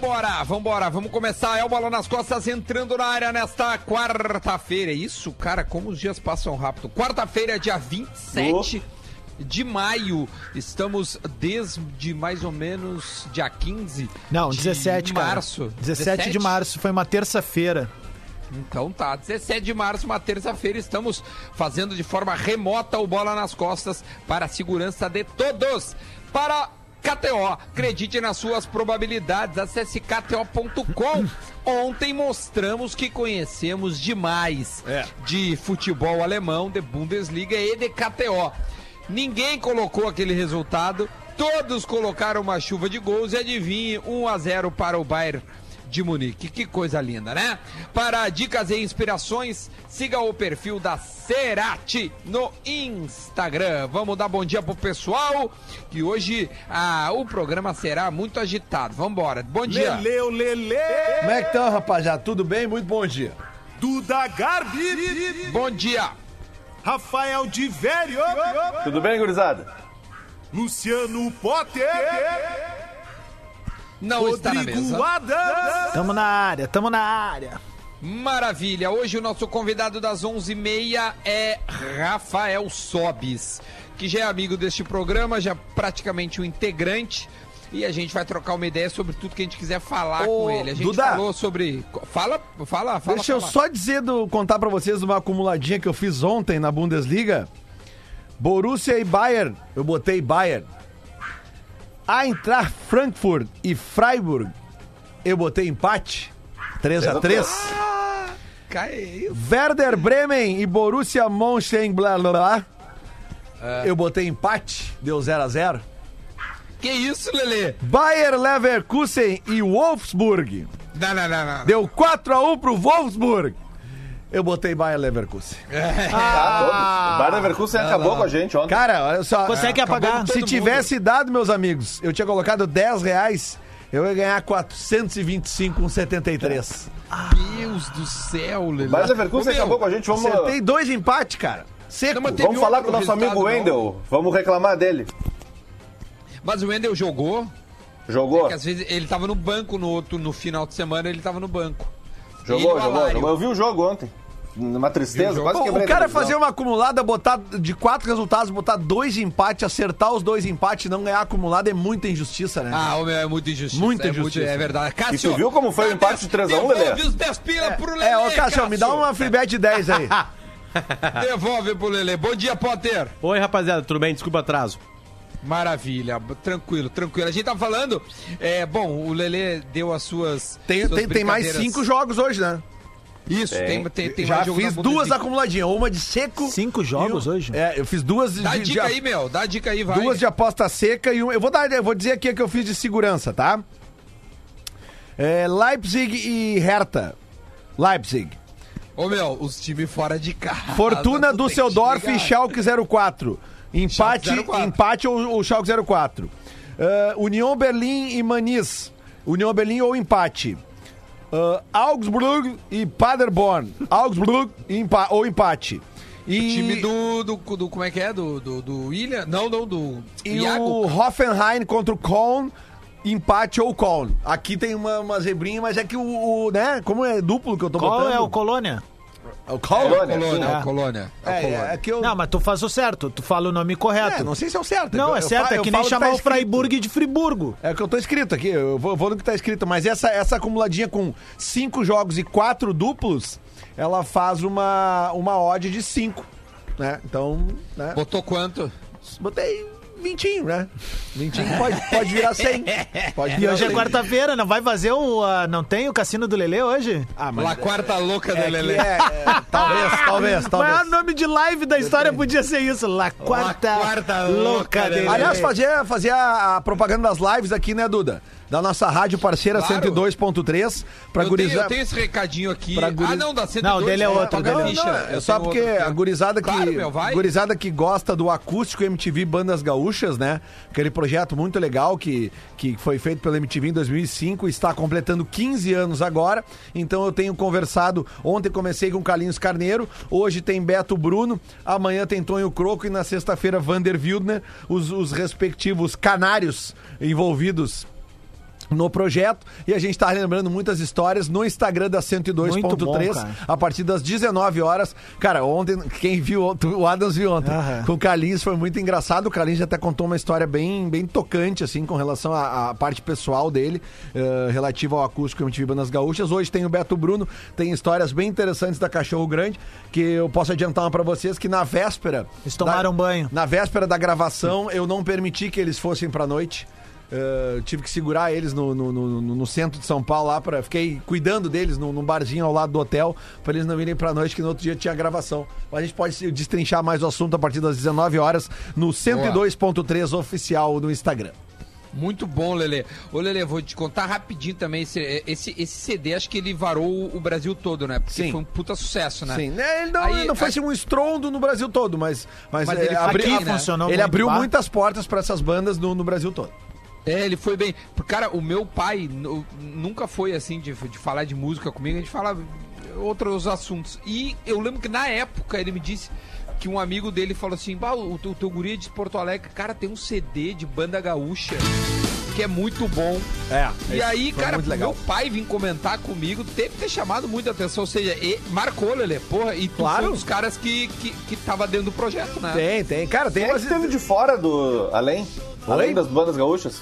Vambora, vambora, vamos começar. É o Bola nas Costas entrando na área nesta quarta-feira. É isso, cara, como os dias passam rápido. Quarta-feira, dia 27 de maio. Estamos desde mais ou menos dia 15 Não, de 17, cara. março. 17 de março, foi uma terça-feira. Então tá, 17 de março, uma terça-feira, estamos fazendo de forma remota o Bola nas Costas para a segurança de todos. Para KTO, acredite nas suas probabilidades, acesse kto.com. Ontem mostramos que conhecemos demais de futebol alemão, de Bundesliga e de KTO. Ninguém colocou aquele resultado, todos colocaram uma chuva de gols e adivinhe, 1 a 0 para o Bayern de Munique. Que coisa linda, né? Para dicas e inspirações, siga o perfil da Cerati no Instagram. Vamos dar bom dia pro pessoal, que hoje ah, o programa será muito agitado. Vambora. Bom dia. Leleu, Lele. Como é que estão, rapaziada? Tudo bem? Muito bom dia. Duda Garbi. Bom dia. Rafael de Velho. Tudo bem, gurizada? Luciano Potter. Não está na mesa. Rodrigo Adams. Tamo na área, tamo na área. Maravilha. Hoje o nosso convidado das 11h30 é Rafael Sobis, que já é amigo deste programa, já praticamente um integrante. E a gente vai trocar uma ideia sobre tudo que a gente quiser falar Ô, com ele. A gente Duda. falou sobre. Fala, fala, fala. Deixa eu fala. só dizer, do, contar pra vocês uma acumuladinha que eu fiz ontem na Bundesliga. Borussia e Bayern, eu botei Bayern. Eintracht Frankfurt e Freiburg, eu botei empate. 3 a 3 Caiu. Werder Bremen e Borussia Mönchengladbach, É. eu botei empate, deu 0 a 0 Que isso, Lelê? Bayer Leverkusen e Wolfsburg, Não, não, não, não. deu 4 a 1 pro Wolfsburg. Eu botei Bayer Leverkusen. Tá, todos. O Bayern Leverkusen acabou com a gente ontem. Cara, olha só. Consegue apagar? Se tivesse dado, meus amigos, eu tinha colocado 10 reais, eu ia ganhar 425,73. Deus do céu, Lelê. Bayern Leverkusen Ô, meu, acabou com a gente. Vamos, Acertei dois empates, cara. Seco. Não, vamos falar com o nosso amigo não? Wendel. Vamos reclamar dele. Mas o Wendel jogou, Jogou? porque às vezes ele tava no banco no outro, no final de semana, ele tava no banco. E Jogou, jogou, jogou. Eu vi o jogo ontem. Uma tristeza, quase quebrei O cara fazer uma acumulada, botar de quatro resultados, botar dois empates, acertar os dois empates e não ganhar acumulado é muita injustiça, né? Ah, meu, é muita injustiça. Muita é muito- injustiça. é verdade. Cássio, tu viu como foi o empate de 3 a 1, Lelê? Os 10 pila pro Lelê, é, ô Cássio, me dá uma free bet de 10 aí. Devolve pro Lelê. Bom dia, Potter. Oi, rapaziada, tudo bem? Desculpa o atraso. Maravilha, tranquilo, tranquilo. A gente tava falando, é, bom, o Lelê deu as suas. Tem, suas tem, tem mais cinco jogos hoje, né? Isso, tem, Tem. tem, Já fiz duas acumuladinhas, uma de seco. Cinco jogos e um- hoje? É, eu fiz duas de, Dá de- dica de- aí, meu, dá dica aí, vai. Duas de aposta seca e um. Eu vou, dar, eu vou dizer aqui a que eu fiz de segurança, tá? É, Leipzig e Hertha. Leipzig. Ô, meu, os times fora de casa. Fortuna ligar. e Schalke 04. Empate, Schalke 04. empate ou, ou Schalke 04. Ah, União Berlim e Maniz. União Berlim ou empate. Ah, Augsburg e Paderborn. Augsburg empa ou empate. E, Time do, do, do- Como é que é? Do, do, do William? Não, não, do. e Iago. o Hoffenheim contra o Köln. Empate ou Köln. Aqui tem uma, uma zebrinha, mas é que o, o, né? Como é duplo que eu tô Qual botando? é o Colônia? É o? Colônia. Colônia, É. o Colônia. É, o É, Colônia. é, que eu... Não, mas tu faz o certo, tu fala o nome correto. É, não sei se é o certo. Não, Eu- é eu certo, fa- é eu que nem que tá chamar o. Freiburg de Friburgo. É o que eu tô escrito aqui, eu vou, vou no que tá escrito, mas essa, essa acumuladinha com cinco jogos e quatro duplos, ela faz uma, uma odd de cinco, né? Então, né? Botou quanto? Botei vintinho, né? Vintinho pode, pode virar cem. Pode E virar hoje é 100. quarta-feira, não vai fazer o. ah, não tem o cassino do Lelê hoje? Ah, La quarta louca é, do que Lelê. é, é, talvez, talvez, O maior talvez. nome de live da história podia ser isso. La quarta, quarta louca louca dele. Aliás, fazia, fazia a propaganda das lives aqui, né, Duda? Da nossa rádio parceira Claro. 102.3 pra eu, tenho, gurizar. eu tenho esse recadinho aqui. Guri- Ah, não, da 102. Não, dele é outro, pagar dele é. Não, Eu é só porque outro a gurizada que, Claro, meu, gurizada que gosta do acústico MTV Bandas Gaúchas, né? Aquele projeto muito legal que, que foi feito pela MTV em 2005, está completando 15 anos agora. Então eu tenho conversado, ontem comecei com Carlinhos Carneiro, hoje tem Beto Bruno, amanhã tem Tonho Croco e na sexta-feira Vander Wildner, os, os respectivos canários envolvidos no projeto e a gente tá lembrando muitas histórias no Instagram da Muito bom, 102.3 cara. a partir das 19 horas. Cara, ontem, quem viu, o Adams viu ontem, Aham. com o Carlinhos foi muito engraçado. O Carlinhos até contou uma história bem, bem tocante, assim, com relação à, à parte pessoal dele, eh, relativa ao acústico MTV Bandas Gaúchas. Hoje tem o Beto Bruno, tem histórias bem interessantes da Cachorro Grande, que eu posso adiantar uma pra vocês que na véspera. Eles tomaram da- banho. Na véspera da gravação, eu não permiti que eles fossem pra noite. Uh, tive que segurar eles no, no, no- no- centro de São Paulo lá para fiquei cuidando deles num, num barzinho ao lado do hotel para eles não irem pra noite que no outro dia tinha gravação. Mas a gente pode se- destrinchar mais o assunto a partir das 19 horas no 102.3 oficial no Instagram. Muito bom, Lelê. Ô, Lelê, vou te contar rapidinho também. Esse, esse, esse CD, acho que ele varou o Brasil todo, né? Porque Sim. foi um puta sucesso, né? Sim, né, ele não, Aí, ele não foi a- assim um estrondo no Brasil todo, mas mas, Mas é, ele foi abri- aqui, né? funcionou ele abriu bah. muitas portas para essas bandas no, no Brasil todo. É, ele foi bem. Cara, o meu pai nu- nunca foi assim de, de falar de música comigo, a gente fala outros assuntos. E eu lembro que na época ele me disse que um amigo dele falou assim: bah, o, teu- o teu guri é de Porto Alegre, cara, tem um CD de banda gaúcha que é muito bom. É. E aí, cara, muito pro legal. meu pai vir comentar comigo, teve que ter chamado muita atenção. Ou seja, e marcou, Lelê. Porra, e tu Claro. foi um dos caras que, que, que tava dentro do projeto, né? Tem, tem. Cara, tem Quem é umas- que teve de fora do. Além? Além das bandas gaúchas?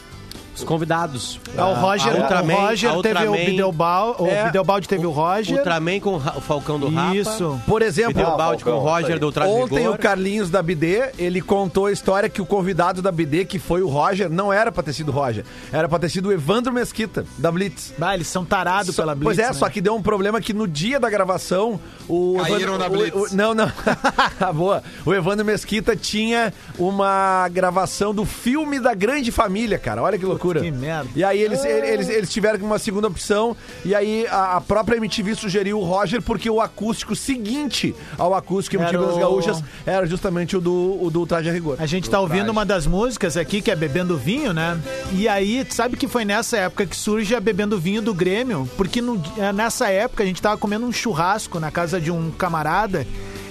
Os convidados. Ah, o Roger, a Ultraman, o Roger a teve o Ultraman- Bidelbal, o É. Teve o Roger. Ultraman com o o Falcão do Rapa. Isso. Por exemplo, Video Ah, com o Roger do Traje Ontem o Carlinhos da BD, ele contou a história que o convidado da BD, que foi o Roger, não era pra ter sido o Roger. Era pra ter sido o Evandro Mesquita, da Blitz. Ah, eles são tarados Só- pela Blitz. pois é, né? só que deu um problema que no dia da gravação o Caíram na o- Blitz. o- não, não. Ah, Boa. O Evandro Mesquita tinha uma gravação do filme da Grande Família, cara. Olha que loucura. Que merda. E aí eles, eles, eles tiveram uma segunda opção e aí a, a própria MTV sugeriu o Roger porque o acústico seguinte ao acústico MTV Era das Gaúchas era justamente o do, o do Traje a Rigor. A gente tá ouvindo uma das músicas aqui, que é Bebendo Vinho, né? E aí, sabe que foi nessa época que surge a Bebendo Vinho do Grêmio? Porque no- é, nessa época a gente tava comendo um churrasco na casa de um camarada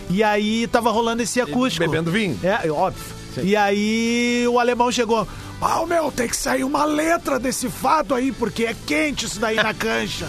e aí tava rolando esse acústico. bebendo vinho. É, óbvio. E aí o alemão chegou. Ah, meu, tem que sair uma letra desse fado aí, porque é quente isso daí na cancha.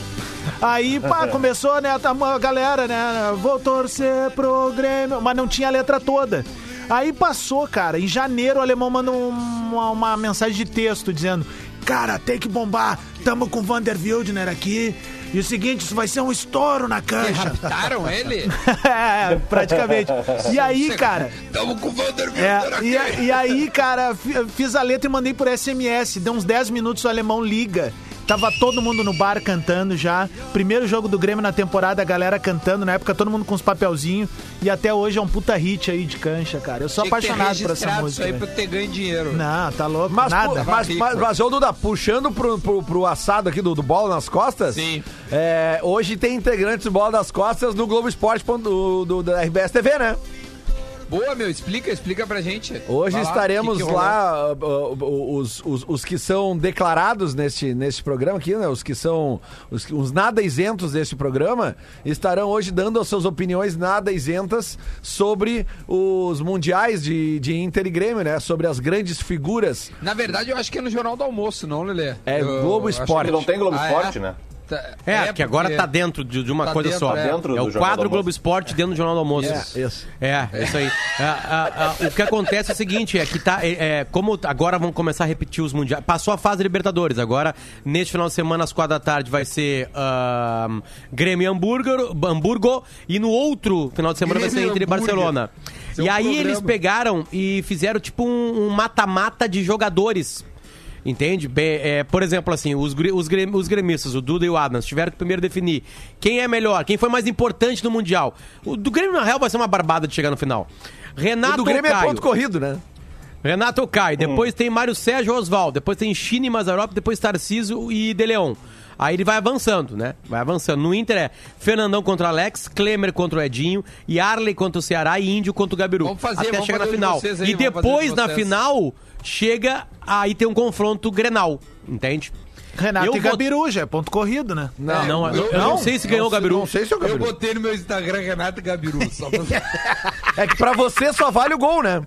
Aí, pá, começou, né, a a galera, né, vou torcer pro Grêmio, mas não tinha a letra toda. Aí passou, cara, em janeiro o alemão manda um- uma, uma mensagem de texto dizendo, cara, tem que bombar, tamo com o Vander Wildner aqui, e o seguinte, isso vai ser um estouro na cancha. Raptaram ele? é, praticamente. E aí, cara... Tamo com o Vander É, e, e aí, cara, fi- fiz a letra e mandei por SMS. Deu uns 10 minutos, o alemão liga. Tava todo mundo no bar cantando já. Primeiro jogo do Grêmio na temporada, a galera cantando. Na época, todo mundo com os papelzinhos. E até hoje é um puta hit aí de cancha, cara. Eu sou Tinha apaixonado por essa música. Isso aí pra ter ganho dinheiro. Não, tá louco. Mas, nada. pô, mas, mas, mas, ô Duda, puxando pro, pro, pro assado aqui do, do Bola nas Costas, Sim. é, hoje tem integrantes do Bola das Costas no Globo Esporte do, do, da RBS TV, né? Boa, meu, explica, explica pra gente. Hoje Vai lá, estaremos que que rolou? lá, uh, uh, os, os, os que são declarados neste, neste programa aqui, né? Os que são os, que- os nada isentos deste programa, estarão hoje dando as suas opiniões nada isentas sobre os mundiais de, de Inter e Grêmio, né? Sobre as grandes figuras. Na verdade, eu acho que é no Jornal do Almoço, não, Lelê? É Eu Globo acho Esporte. Porque não tem Globo Ah, é? Esporte, né? Tá- É, que agora porque- tá dentro de, de uma Tá coisa dentro, só. é. Dentro é o quadro. Globo Esporte dentro do Jornal do Almoço. É, isso. É, é isso aí. É, a- a- o que acontece é o seguinte, é que tá. É, é, como agora vão começar a repetir os mundiais. Passou a fase Libertadores. Agora, neste final de semana, às quatro da tarde, vai ser ahn, Grêmio e Hamburgo, Hamburgo. E no outro final de semana vai ser Grêmio e Inter e Hambúrguer. Barcelona. É e um aí programa. eles pegaram e fizeram tipo um um mata-mata de jogadores. Entende? Bem, é, por exemplo, assim, os, os, os gremistas, o Duda e o Adams, tiveram que primeiro definir quem é melhor, quem foi mais importante no Mundial. O do Grêmio, na real, vai ser uma barbada de chegar no final. Renato O do Grêmio é Caio? ponto corrido, né? Renato ou Caio. Depois tem Mário Sérgio Oswaldo. Depois tem Chine Mazarop. Depois Tarciso e De Leon. Aí ele vai avançando, né? Vai avançando. No Inter é Fernandão contra Alex, Klemer contra o Edinho, e Arley contra o Ceará e Índio contra o Gabiru. Vamos fazer, até vamos chegar na fazer de final. vocês aí, e depois, de na final, chega aí tem um confronto Grenal, entende? Renato Eu e vou- Gabiru, já é ponto corrido, né? Não, não, eu, eu- não sei se ganhou o Gabiru. Não sei se é o Eu Gabiru. botei no meu Instagram Renato Gabiru. Só pra... É que pra você só vale o gol, né?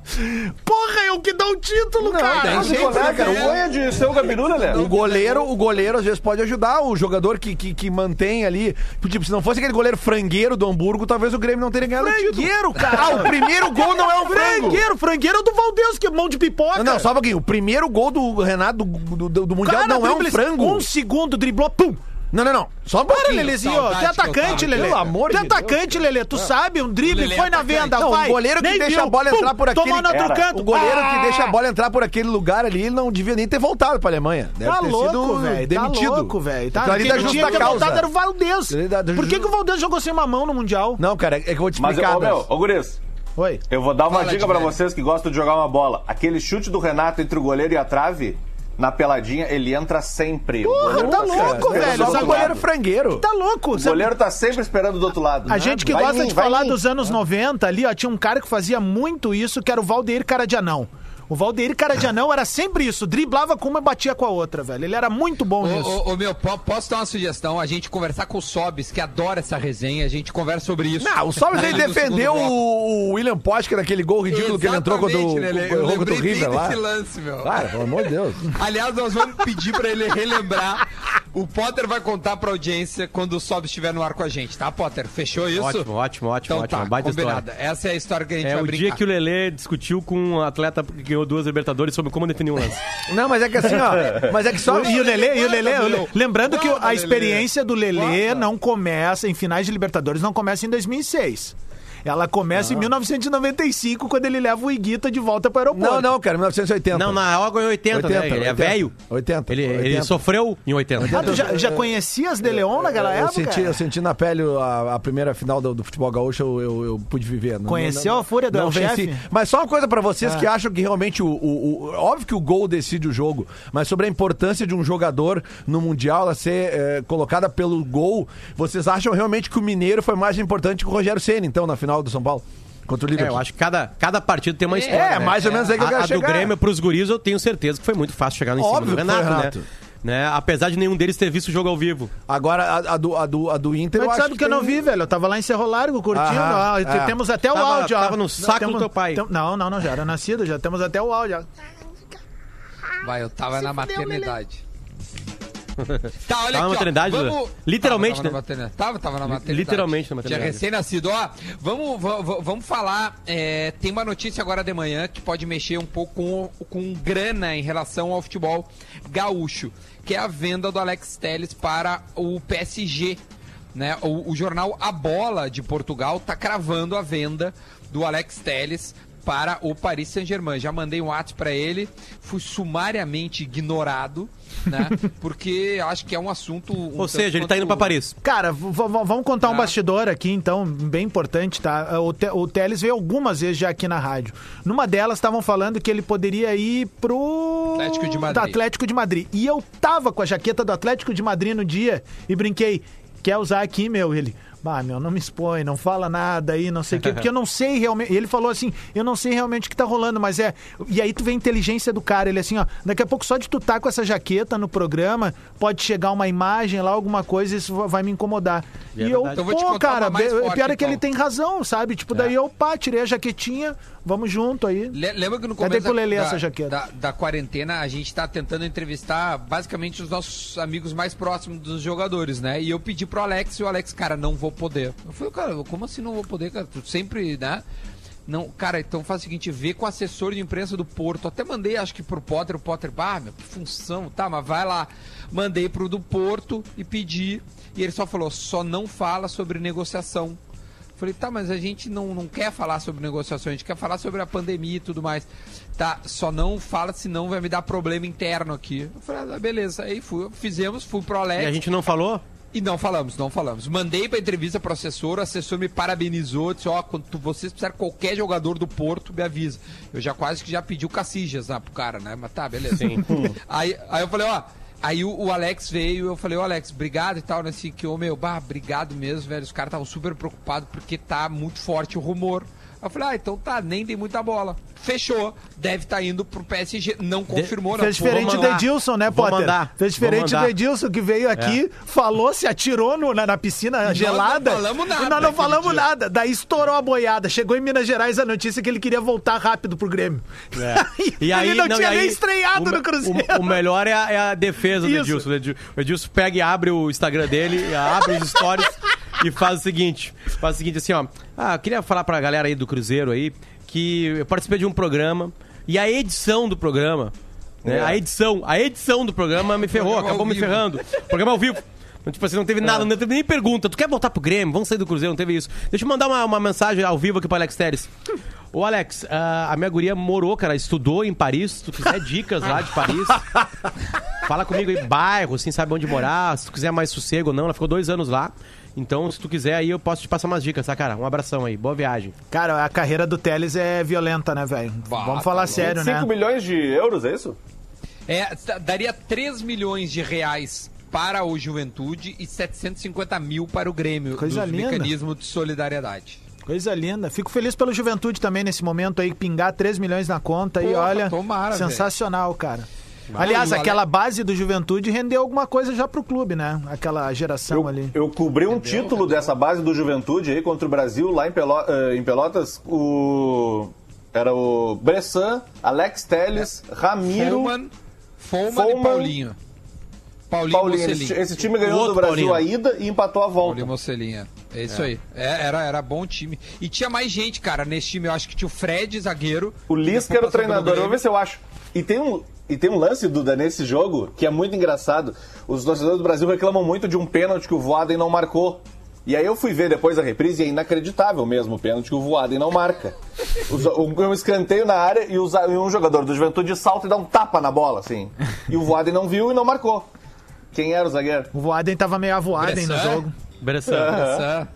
Porra, é o que dá o título, cara. Não, sempre, qual é, cara? O né? gol é de ser o Gabiru, né, O goleiro, o goleiro às vezes pode ajudar o jogador que, que, que mantém ali. Tipo, se não fosse aquele goleiro frangueiro do Hamburgo, talvez o Grêmio não teria ganhado o título. Frangueiro, cara. Ah, o primeiro gol não é frango. Frangueiro, frangueiro é o do Valdez, que é mão de pipoca. Não, não, só um pouquinho. O primeiro gol do Renato do, do, do- Mundial Cara, não é um drible- frango. Um segundo, driblou, pum. Não, não, não. Só um Para. Lelezinho, saudade tu é atacante. Lele. Pelo amor tu é de Deus. atacante, Lele. Tu sabe, um drible, Lelê é foi na atacante. venda, Não, o vai. goleiro que nem deixa viu, a bola pum, entrar por aquele- Tomou no outro canto. O goleiro que Ah! deixa a bola entrar por aquele lugar ali, ele não devia nem ter voltado pra Alemanha. Deve Tá ter louco, sido velho. Tá demitido. louco, velho. Tá, Aquilo ali quem da tinha justa que ter voltado causa. era o Valdez. Ele dá- da Por que, que o Valdez jogou sem uma mão no Mundial? Não, cara, é que eu vou te Mas, explicar. ô, meu, mas- ô, Guris, Oi. eu vou dar uma Fala, dica pra vocês que gostam de jogar uma bola. Aquele chute do Renato entre o goleiro e a trave, na peladinha, ele entra sempre. Porra, tá sempre louco, velho. Só goleiro frangueiro. Tá louco. O goleiro tá sempre esperando do outro lado. A gente que Vai gosta de falar dos anos 90 ali, ó, tinha um cara que fazia muito isso, que era o Valdeir Cara de Anão. O Valdeir Cara de Anão era sempre isso, driblava com uma e batia com a outra, velho. Ele era muito bom Ô, nisso. ô, ô, meu, po- posso dar uma sugestão? A gente conversar com o Sobis, que adora essa resenha, a gente conversa sobre isso. Não, o Sobis ele defendeu o, o William Potker naquele gol ridículo que ele entrou o, Exatamente, Lelê. o, Eu o, contra o lembrei bem River lá. desse lance, meu. Cara, pelo amor de Deus. Aliás, nós vamos pedir pra ele relembrar. O Potter vai contar pra audiência quando o Sob estiver no ar com a gente, tá, Potter? Fechou isso? Ótimo, ótimo, ótimo, Então ótimo. tá, Baita combinado. história. Essa é a história que a gente É vai o brincar. dia que o Lelê discutiu com um atleta que ganhou duas Libertadores sobre como definir um lance. Não, mas é que assim, ó. Mas é que só. E o Lelê, e o Lelê, o Lelê- lembrando que a experiência do Lelê não começa em finais de Libertadores, não começa em 2006. Ela começa em 1995, quando ele leva o Iguita de volta para o aeroporto. Não, não, cara, 1980. Não, na real ganhou 80, 80, velho. Ele é 80. velho. 80, Ele, ele 80. sofreu em 80. Ah, tu já, já conhecias De Leon naquela Eu época? senti, eu senti na pele a, a primeira final do, do futebol gaúcho, eu, eu, eu pude viver. Não- Conheceu não- a fúria do não conheci. Mas só uma coisa pra vocês Ah. que acham que realmente o, o- o- Óbvio que o gol decide o jogo, mas sobre a importância de um jogador no Mundial ela ser eh, colocada pelo gol, vocês acham realmente que o Mineiro foi mais importante que o Rogério Senna, então, na final do São Paulo? Contra o É, Liverpool. eu acho que cada, cada partido tem uma É, história. É, né? mais ou menos aí que eu A, quero a do chegar. Grêmio pros guris eu tenho certeza que foi muito fácil chegar no em cima Óbvio do que foi, Renato, Renato. né? né? Apesar de nenhum deles ter visto o jogo ao vivo. Agora, a, a do, a, do, a do Inter, Mas eu sabe que, eu não tem- vi, velho. Eu tava lá em Cerro Largo curtindo. Aham, ó, é. Temos até o Tava- áudio. ó. tava no saco Temos- do teu pai. tem- não, não, não. Já era nascido. Já temos até o áudio. ó. Vai, eu tava na maternidade. Tá, olha Tava na aqui, ó. maternidade, Vamos... Duda? Literalmente, tava, tava né? na maternidade. Tava, tava na maternidade. Literalmente na maternidade. Tinha recém-nascido. Ó, vamos, vamos, vamos falar. é, tem uma notícia agora de manhã que pode mexer um pouco com, com grana em relação ao futebol gaúcho, que é a venda do Alex Telles para o PSG. Né? O, o jornal A Bola de Portugal tá cravando a venda do Alex Telles para o Paris Saint-Germain. Já mandei um WhatsApp para ele, fui sumariamente ignorado, né? Porque acho que é um assunto. um Ou seja, ele tá indo pra quanto- Paris. Cara, vamos contar um Tá. bastidor aqui, então, bem importante, tá? O, Te- o Teles veio algumas vezes já aqui na rádio. Numa delas estavam falando que ele poderia ir pro Atlético de Madrid. do Atlético de Madrid. E eu tava com a jaqueta do Atlético de Madrid no dia e brinquei. Quer usar aqui, meu? Ele. Bah, meu, não me expõe, não fala nada aí, não sei o quê, porque eu não sei realmente. Ele falou assim: eu não sei realmente o que tá rolando, mas é. E aí tu vê a inteligência do cara. Ele assim, ó, daqui a pouco só de tu tá com essa jaqueta no programa, pode chegar uma imagem lá, alguma coisa, isso va- vai me incomodar. E é e eu. Então pô, cara, forte, pior é que então. ele tem razão, sabe? Tipo, daí eu, pá, tirei a jaquetinha, vamos junto aí. Le- Lembra que no Cadê começo pro Lelê da, essa jaqueta? da, da quarentena a gente tá tentando entrevistar basicamente os nossos amigos mais próximos dos jogadores, né? E eu pedi pro Alex e o Alex, cara, não vou poder. Eu falei, cara, como assim não vou poder, cara? Tu sempre, né? Não, cara, então faz o seguinte, vê com o assessor de imprensa do Porto. Até mandei, acho que pro Potter, o Potter, ah, meu, que função, tá, mas vai lá. Mandei pro do Porto e pedi. E ele só falou, só não fala sobre negociação. Falei, tá, mas a gente não, não quer falar sobre negociações, a gente quer falar sobre a pandemia e tudo mais. Tá, só não fala, senão vai me dar problema interno aqui. Eu falei, ah, beleza. Aí fui, fizemos, fui pro Alex. E a gente não falou? E não falamos, não falamos. Mandei pra entrevista pro assessor, o assessor me parabenizou, disse, ó, quando tu- vocês precisarem qualquer jogador do Porto, me avisa. Eu já quase que já pedi o Cacijas lá pro cara, né? Mas tá, beleza. Aí, aí eu falei, ó, aí o, o Alex veio, eu falei, ô Alex, obrigado e tal, né? Assim, que, ô meu, bah, obrigado mesmo, velho. Os caras estavam super preocupados porque tá muito forte o rumor. Eu falei, ah, então tá, nem tem muita bola. Fechou. Deve estar indo pro PSG. Não confirmou, não. Fez diferente do. Edilson, né, Vou Potter? mandar. Fez diferente do. É. Edilson, que veio aqui, falou, se atirou no- na, na piscina gelada. falamos nada E nós não falamos dia. nada. Daí estourou a boiada. Chegou em Minas Gerais a notícia que ele queria voltar rápido pro Grêmio. E aí, ele não, e tinha nem aí, estreado o, no Cruzeiro. O, o melhor é a, é a defesa do Isso. Edilson. O Edil- O Edilson pega e abre o Instagram dele, abre os stories e faz o seguinte: faz o seguinte assim, ó. Ah, eu queria falar pra galera aí do Cruzeiro aí que eu participei de um programa e a edição do programa, né? É. A edição, a edição do programa me ferrou, Programa acabou me vivo. ferrando. Programa ao vivo. Então, tipo assim, não teve nada, não teve nem pergunta. Tu quer voltar pro Grêmio? Vamos sair do Cruzeiro, não teve isso. Deixa eu mandar uma, uma mensagem ao vivo aqui pro Alex Teres. Ô, Alex, ah, a minha guria morou, cara, estudou em Paris. Se tu quiser dicas lá de Paris, fala comigo aí, bairro, assim, sabe onde morar. Se tu quiser mais sossego ou não, ela ficou dois anos lá. Então, se tu quiser aí, eu posso te passar umas dicas, tá, cara? Um abração aí, boa viagem. Cara, a carreira do Teles é violenta, né, velho? Vamos tá falar louco. sério, 5 né? milhões de euros, é isso? É, t- daria 3 milhões de reais para o Juventude e 750 mil para o Grêmio. Coisa linda. mecanismo de solidariedade. Coisa linda. Fico feliz pelo Juventude também nesse momento aí, pingar 3 milhões na conta e Porra, olha, tomara, sensacional, cara. Aliás, aquela base do Juventude rendeu alguma coisa já pro clube, né? Aquela geração Eu, ali. eu cobri um título dessa base do Juventude aí contra o Brasil lá em, Pelo- eh, em Pelotas. O. Era o Bressan, Alex Teles, Ramiro. Foman, Foman, Foman, e Paulinho. Paulinho, Paulinho. Esse, esse time ganhou do Brasil Paulinho. a ida e empatou a volta. Paulinho Mocelinha. É isso aí. É, era, era bom time. E tinha mais gente, cara, nesse time. Eu acho que tinha o Fred, zagueiro. O que Lisca era o treinador. Eu vou ver se eu acho. E tem um. E tem um lance, Duda, nesse jogo que é muito engraçado. Os torcedores do Brasil reclamam muito de um pênalti que o Voaden não marcou. E aí eu fui ver depois a reprise e é inacreditável mesmo o pênalti que o Voaden não marca. Os- Um, escanteio na área e, um jogador do Juventude salta e dá um tapa na bola, assim. E o Voaden não viu e não marcou. Quem era o zagueiro? O Voaden tava meio avoado no Bressan? jogo. Bressan. Essa-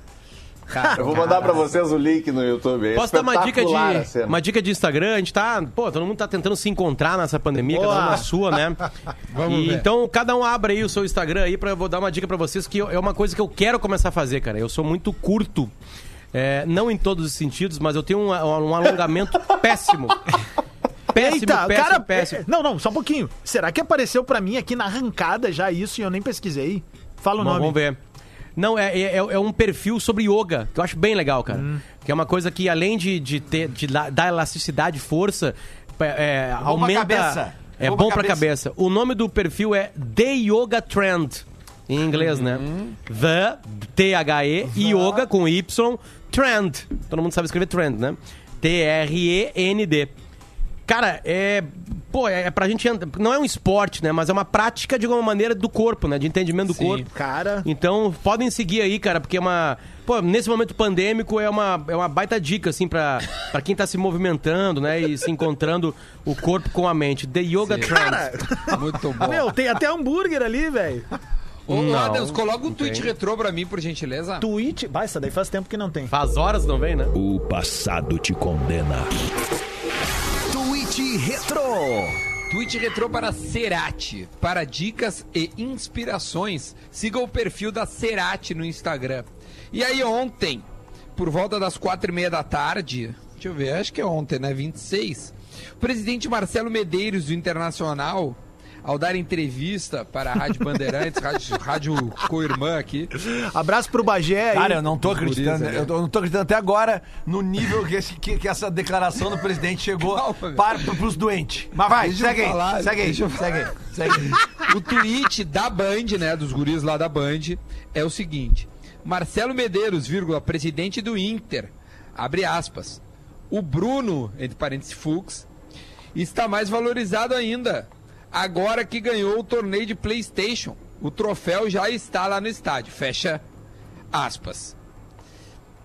Cara, Eu vou mandar pra vocês o link no YouTube. É Posso dar uma dica de uma dica de Instagram? A gente tá, pô, todo mundo tá tentando se encontrar nessa pandemia, cada um Boa. na sua, né? Vamos E ver. Então, cada um abre aí o seu Instagram aí para eu vou dar uma dica pra vocês que é uma coisa que eu quero começar a fazer, cara. Eu sou muito curto. É, não em todos os sentidos, mas eu tenho um, um alongamento péssimo. Péssimo, Eita, péssimo, cara, péssimo. Não, não, só um pouquinho. Será que apareceu pra mim aqui na arrancada já isso e eu nem pesquisei? Fala o Bom, nome. vamos ver. Não, é, é, é um perfil sobre yoga, que eu acho bem legal, cara. Hum. Que é uma coisa que, além de, de, ter, de dar elasticidade, força, é, é, pra aumenta. cabeça. É Bom bom pra pra cabeça. O nome do perfil é The Yoga Trend. Em inglês, né? Uhum. The, T-H-E, Yoga com Y, Trend. Todo mundo sabe escrever Trend, né? T-R-E-N-D. Cara, é. Pô, é pra gente. ent- Não é um esporte, né? Mas é uma prática de alguma maneira do corpo, né? De entendimento do Sim. corpo. Cara, Então, podem seguir aí, cara, porque é uma. Pô, nesse momento pandêmico é uma, é uma baita dica, assim, pra, pra quem tá se movimentando, né? E se encontrando o corpo com a mente. The Yoga Trend. Muito bom. meu, tem até hambúrguer ali, velho. Ô, Não, Adams, coloca um tweet tem. retrô pra mim, por gentileza. Twitch. Vai, essa daí faz tempo que não tem. Faz horas não vem, né? O passado te condena. Twitch Retro. Tweet retrô para Cerati. Para dicas e inspirações, siga o perfil da Cerati no Instagram. E aí ontem, por volta das quatro e meia da tarde, deixa eu ver, acho que é ontem, né? 26. O presidente Marcelo Medeiros, do Internacional, ao dar entrevista para a Rádio Bandeirantes, Rádio, Rádio Coirmã aqui, Abraço pro Bagé aí. Cara, eu não tô acreditando. né? Eu tô- eu não tô acreditando até agora no nível que, esse- que- que essa declaração do presidente chegou Calma, velho. para, pros doentes. Mas vai, Deixa eu segue aí, falar, segue aí, deixa eu segue aí, segue aí. O tweet da Band, né, dos guris lá da Band, é o seguinte: Marcelo Medeiros, vírgula, presidente do Inter, abre aspas. O Bruno, entre parênteses Fux, está mais valorizado ainda. Agora que ganhou o torneio de PlayStation, o troféu já está lá no estádio. Fecha aspas.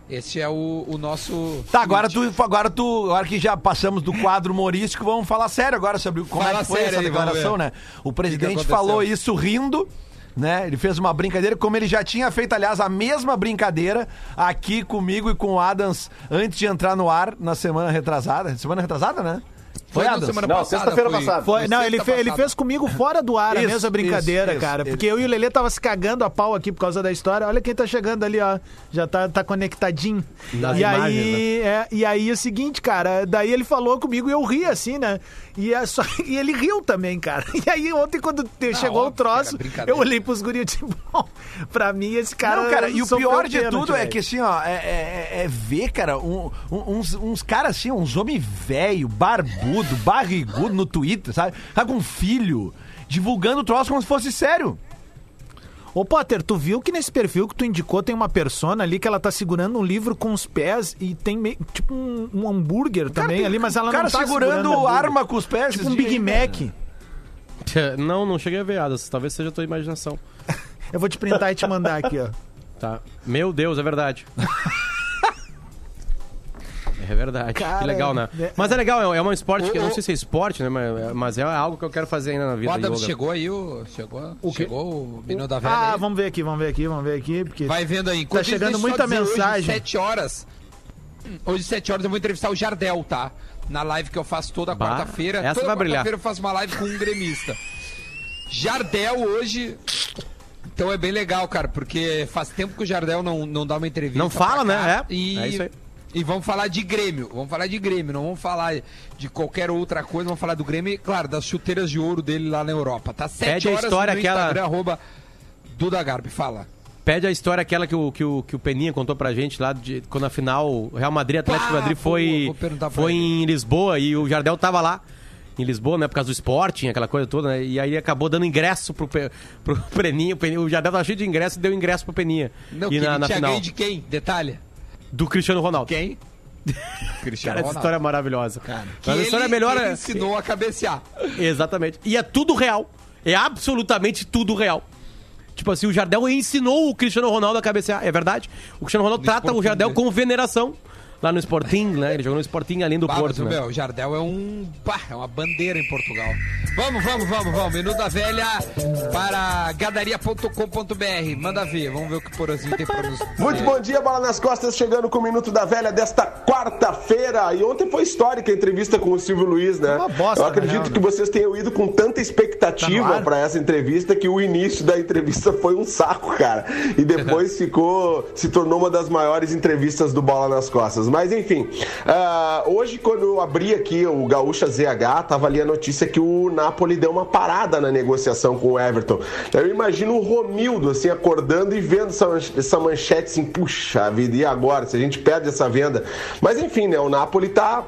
Este é o, o nosso. Tá, agora tu, agora tu, agora que já passamos do quadro humorístico, vamos falar sério agora sobre como Fala é que foi essa aí, declaração, né? O presidente falou isso rindo, né? Ele fez uma brincadeira, como ele já tinha feito, aliás, a mesma brincadeira aqui comigo e com o Adams antes de entrar no ar na semana retrasada. Semana retrasada, né? Foi Foi, na semana Não, passada. sexta-feira passada. Foi, não, ele, fe- ele fez comigo fora do ar a Isso, mesma brincadeira, isso, cara. isso. Porque eu e o Lelê tava se cagando a pau aqui por causa da história. Olha quem tá chegando ali, ó. Já tá, tá conectadinho. Das e, imagens, aí, é, e aí é o seguinte, cara. Daí ele falou comigo e eu ri assim, né? E, é só, e ele riu também, cara. E aí ontem, quando chegou o óbvio era troço, eu olhei pros guris e disse, bom, pra mim esse cara. não, cara, e o pior de tudo é que, assim, ó, é, é- é ver, cara, um- uns, uns caras assim, uns homens velho, barbudo, barrigudo no Twitter, sabe? Tá com um filho, divulgando o troço como se fosse sério. Ô, Potter, tu viu que nesse perfil que tu indicou tem uma persona ali que ela tá segurando um livro com os pés e tem meio, tipo um, um hambúrguer também tem ali, mas ela cara não tá segurando hambúrguer. arma com os pés. Tipo um Big aí, Mac. cara. Não, não cheguei a ver, Adas. Talvez seja a tua imaginação. Eu vou te printar e te mandar aqui, ó. Tá. Meu Deus, é verdade. É verdade. Cara, que legal, né? é- Mas é legal, é, é um esporte que eu não ô. sei se é esporte, né? Mas, mas é algo que eu quero fazer ainda na vida. Yoga. chegou aí, o, chegou, O quê? chegou o menino da velha. Ah, aí. vamos ver aqui, vamos ver aqui, vamos ver aqui, porque Vai vendo aí. Enquanto isso, chegando muita mensagem. Hoje, 7 horas. Hoje, 7 horas, eu vou entrevistar o Jardel, tá? Na live que eu faço toda quarta-feira. essa Toda vai brilhar. quarta-feira eu faço uma live com um gremista. Jardel hoje. Então é bem legal, cara, porque faz tempo que o Jardel não, não dá uma entrevista. Não fala, né? É. E, É isso aí. E vamos falar de Grêmio. Vamos falar de Grêmio, não vamos falar de qualquer outra coisa. Vamos falar do Grêmio e, claro, das chuteiras de ouro dele lá na Europa. Tá 7 Pede a horas história no aquela- Instagram, arroba Duda Garbi. Fala. Pede a história aquela que o, que o, que o Peninha contou pra gente lá de quando a final Real Madrid Atlético Pá, Madrid foi, foi ele. em Lisboa e o Jardel tava lá em Lisboa, né? Por causa do Sporting, aquela coisa toda, né? E aí acabou dando ingresso pro, Pe- pro Peninha. O, Peninha. o Jardel tava cheio de ingresso e deu ingresso pro Peninha. Não, e que na, na tinha final. de quem? Detalhe. Do Cristiano Ronaldo. Quem? Cara, Cristiano essa história é maravilhosa. Que Mas a história ele, é melhor. ele é- ensinou a cabecear. Exatamente. E é tudo real. É absolutamente tudo real. Tipo assim, o Jardel ensinou o Cristiano Ronaldo a cabecear. É verdade. O Cristiano Ronaldo trata o Jardel com veneração. Lá no Sporting, né? Ele jogou no Sporting além do Bah, Porto, mas, né? meu, o Jardel é um. Pá, é uma bandeira em Portugal. Vamos, vamos, vamos, vamos. Minuto da velha para gadaria.com.br. Manda ver, vamos ver o que o Porozinho tem pra nos. Muito bom dia, Bola nas Costas, chegando com o Minuto da Velha desta quarta-feira. E ontem foi histórica a entrevista com o Silvio Luiz, né? Uma bosta, Eu acredito real, que né? vocês tenham ido com tanta Tá expectativa ar? para essa entrevista que o início da entrevista foi um saco, cara. E depois ficou, se tornou uma das maiores entrevistas do Bola nas Costas. Mas enfim, ah, hoje quando eu abri aqui o Gaúcha ZH, tava ali a notícia que o Napoli deu uma parada na negociação com o Everton. Eu imagino o Romildo assim acordando e vendo essa, essa manchete assim, puxa vida, e agora? Se a gente perde essa venda. Mas enfim, né? O Napoli tá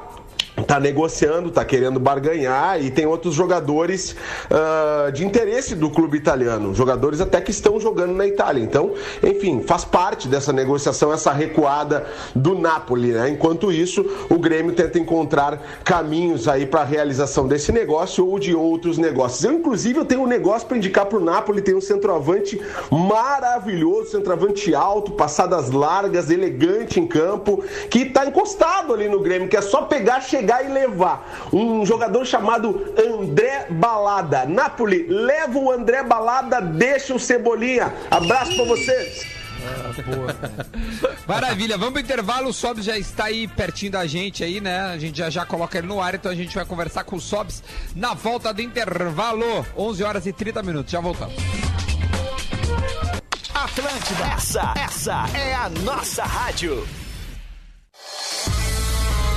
tá negociando, tá querendo barganhar e tem outros jogadores ah, de interesse do clube italiano, jogadores até que estão jogando na Itália. Então, enfim, faz parte dessa negociação essa recuada do Napoli, né? Enquanto isso, o Grêmio tenta encontrar caminhos aí para a realização desse negócio ou de outros negócios. Eu inclusive eu tenho um negócio para indicar pro Napoli, tem um centroavante maravilhoso, centroavante alto, passadas largas, elegante em campo, que tá encostado ali no Grêmio, que é só pegar, chegar e levar. Um jogador chamado André Balada. Napoli, leva o André Balada, deixa o Cebolinha. Abraço pra vocês. Maravilha, vamos pro intervalo. O Sobs já está aí pertinho da gente aí, né? A gente já já coloca ele no ar, então a gente vai conversar com o Sobs na volta do intervalo. 11 horas e 30 minutos. Já voltamos. Atlântida, essa, essa é a nossa rádio.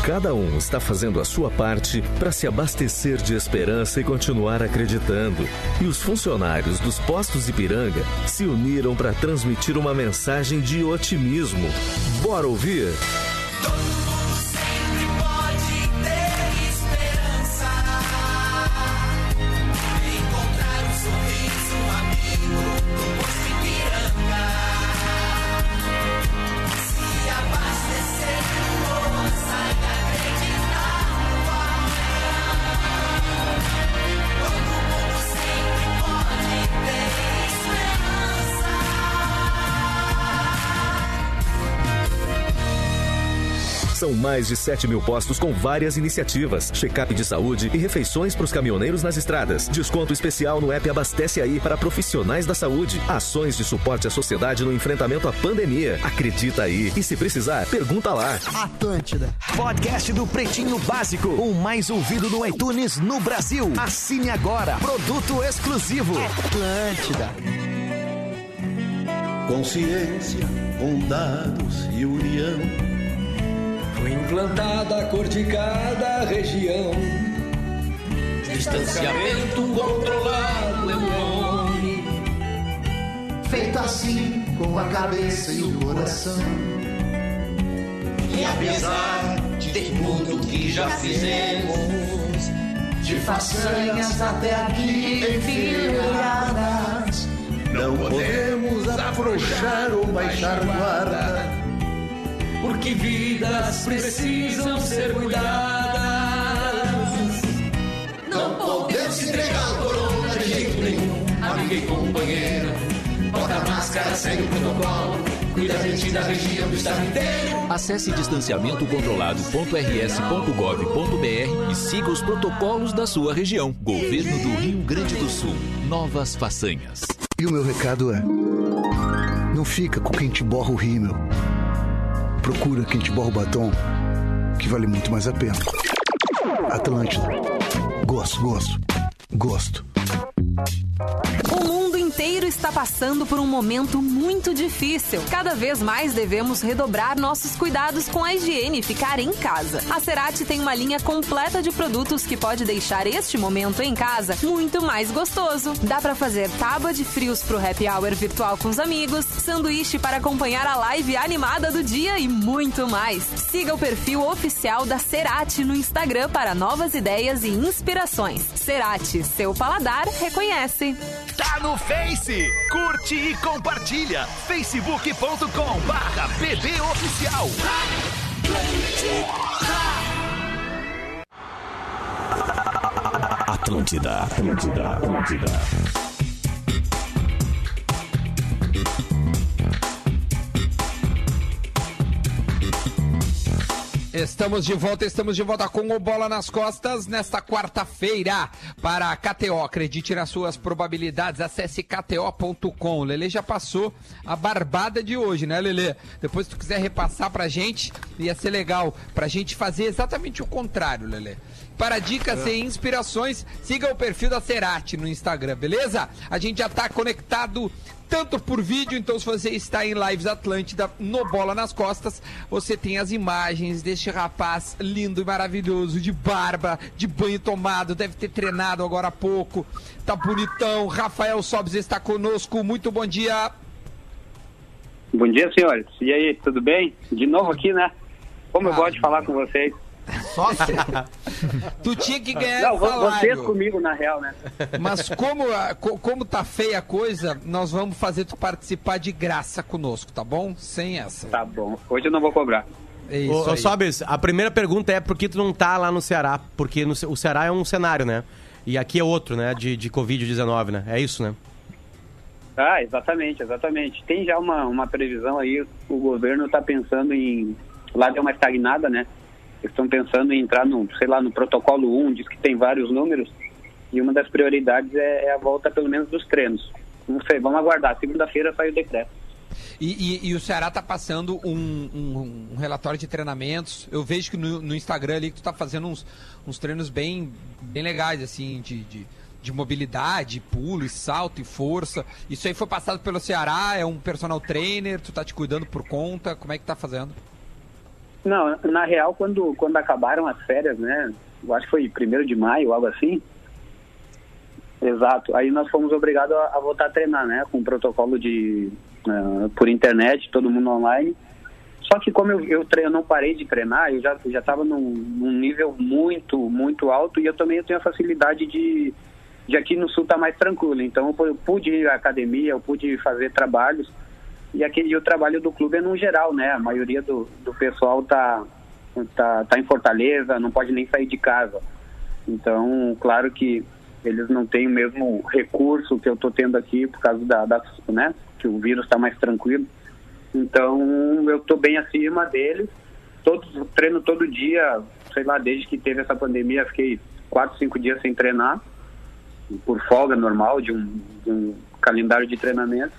Cada um está fazendo a sua parte para se abastecer de esperança e continuar acreditando. E os funcionários dos postos Ipiranga se uniram para transmitir uma mensagem de otimismo. Bora ouvir? Mais de 7 mil postos com várias iniciativas, check-up de saúde e refeições para os caminhoneiros nas estradas. Desconto especial no app Abastece Aí para profissionais da saúde. Ações de suporte à sociedade no enfrentamento à pandemia. Acredita aí. E se precisar, pergunta lá. Atlântida. Podcast do Pretinho Básico. O mais ouvido no iTunes no Brasil. Assine agora. Produto exclusivo. Atlântida. Consciência, bondados e união. Foi implantada a cor de cada região. Distanciamento controlado é o nome. Feito assim com a cabeça e o coração. E apesar de tudo que já fizemos, De façanhas até aqui enfileiradas. não podemos afrouxar ou baixar guarda, porque vidas precisam ser cuidadas. Não podemos entregar o corona de jeito nenhum, amiga e companheira. Bota a máscara, segue o protocolo, cuida da gente da região do estado inteiro. Acesse distanciamentocontrolado.rs.gov.br e siga os protocolos da sua região. Governo do Rio Grande do Sul. Novas façanhas. E o meu recado é: não fica com quem te borra o rímel. Procura quem te borra o batom, que vale muito mais a pena. Atlântida. Gosto, gosto, gosto. Está passando por um momento muito difícil. Cada vez mais devemos redobrar nossos cuidados com a higiene e ficar em casa. A Cerati tem uma linha completa de produtos que pode deixar este momento em casa muito mais gostoso. Dá pra fazer tábua de frios pro happy hour virtual com os amigos, sanduíche para acompanhar a live animada do dia e muito mais. Siga o perfil oficial da Cerati no Instagram para novas ideias e inspirações. Cerati, seu paladar reconhece. Tá no Face. Curte e compartilha. facebook.com barra Oficial. Atlântida, Atlântida, Atlântida. Estamos de volta, estamos de volta com o Bola nas Costas nesta quarta-feira para a KTO. Acredite nas suas probabilidades, acesse kto.com. Lele já passou a barbada de hoje, né, Lele? Depois, se tu quiser repassar pra gente, ia ser legal pra gente fazer exatamente o contrário, Lele. Para dicas e inspirações, siga o perfil da Cerati no Instagram, beleza? A gente já tá conectado tanto por vídeo, então se você está em Lives Atlântida no Bola nas Costas, você tem as imagens deste rapaz lindo e maravilhoso, de barba, de banho tomado, deve ter treinado agora há pouco, tá bonitão. Rafael Sobes está conosco, muito bom dia. Bom dia, senhores. E aí, tudo bem? De novo aqui, né? Como eu gosto de falar com vocês. Sócio? tu tinha que ganhar Não, salário. vocês comigo, na real, né? Mas como, a- co- como tá feia a coisa, nós vamos fazer tu participar de graça conosco, tá bom? Sem essa. Tá bom. Hoje eu não vou cobrar. É isso Ô. Sobes, a primeira pergunta é por que tu não tá lá no Ceará? Porque no o Ceará é um cenário, né? E aqui é outro, né? De, de Covid-19, né? É isso, né? Ah, exatamente, exatamente. Tem já uma, uma previsão aí, o governo está pensando em. Lá deu uma estagnada, né? Eles estão pensando em entrar no, sei lá, no protocolo 1, diz que tem vários números, e uma das prioridades é, é a volta, pelo menos, dos treinos. Não sei, vamos aguardar. Segunda-feira sai o decreto. E, e- e o Ceará tá passando um, um- um relatório de treinamentos. Eu vejo que no, no Instagram ali que tu tá fazendo uns, uns treinos bem, bem legais, assim, de, de, de mobilidade, pulo e salto e força. Isso aí foi passado pelo Ceará, é um personal trainer, tu tá te cuidando por conta, como é que tá fazendo? Não, na real, quando, quando acabaram as férias, né? Eu acho que foi primeiro de maio, algo assim. Exato. Aí nós fomos obrigados a, a voltar a treinar, né? Com protocolo de eh, por internet, todo mundo online. Só que como eu, eu, tre- eu não parei de treinar, eu já já estava num, num nível muito muito alto e eu também tenho a facilidade de de aqui no sul tá mais tranquilo. Então eu pude ir à academia, eu pude fazer trabalhos e aquele o trabalho do clube é no geral, né? A maioria do, do pessoal tá, tá tá em Fortaleza, não pode nem sair de casa. Então, claro que eles não têm o mesmo recurso que eu estou tendo aqui por causa da, da né? Que o vírus está mais tranquilo. Então, eu estou bem acima deles todos, treino todo dia, sei lá, desde que teve essa pandemia, fiquei quatro, cinco dias sem treinar, por folga normal de um, de um calendário de treinamento.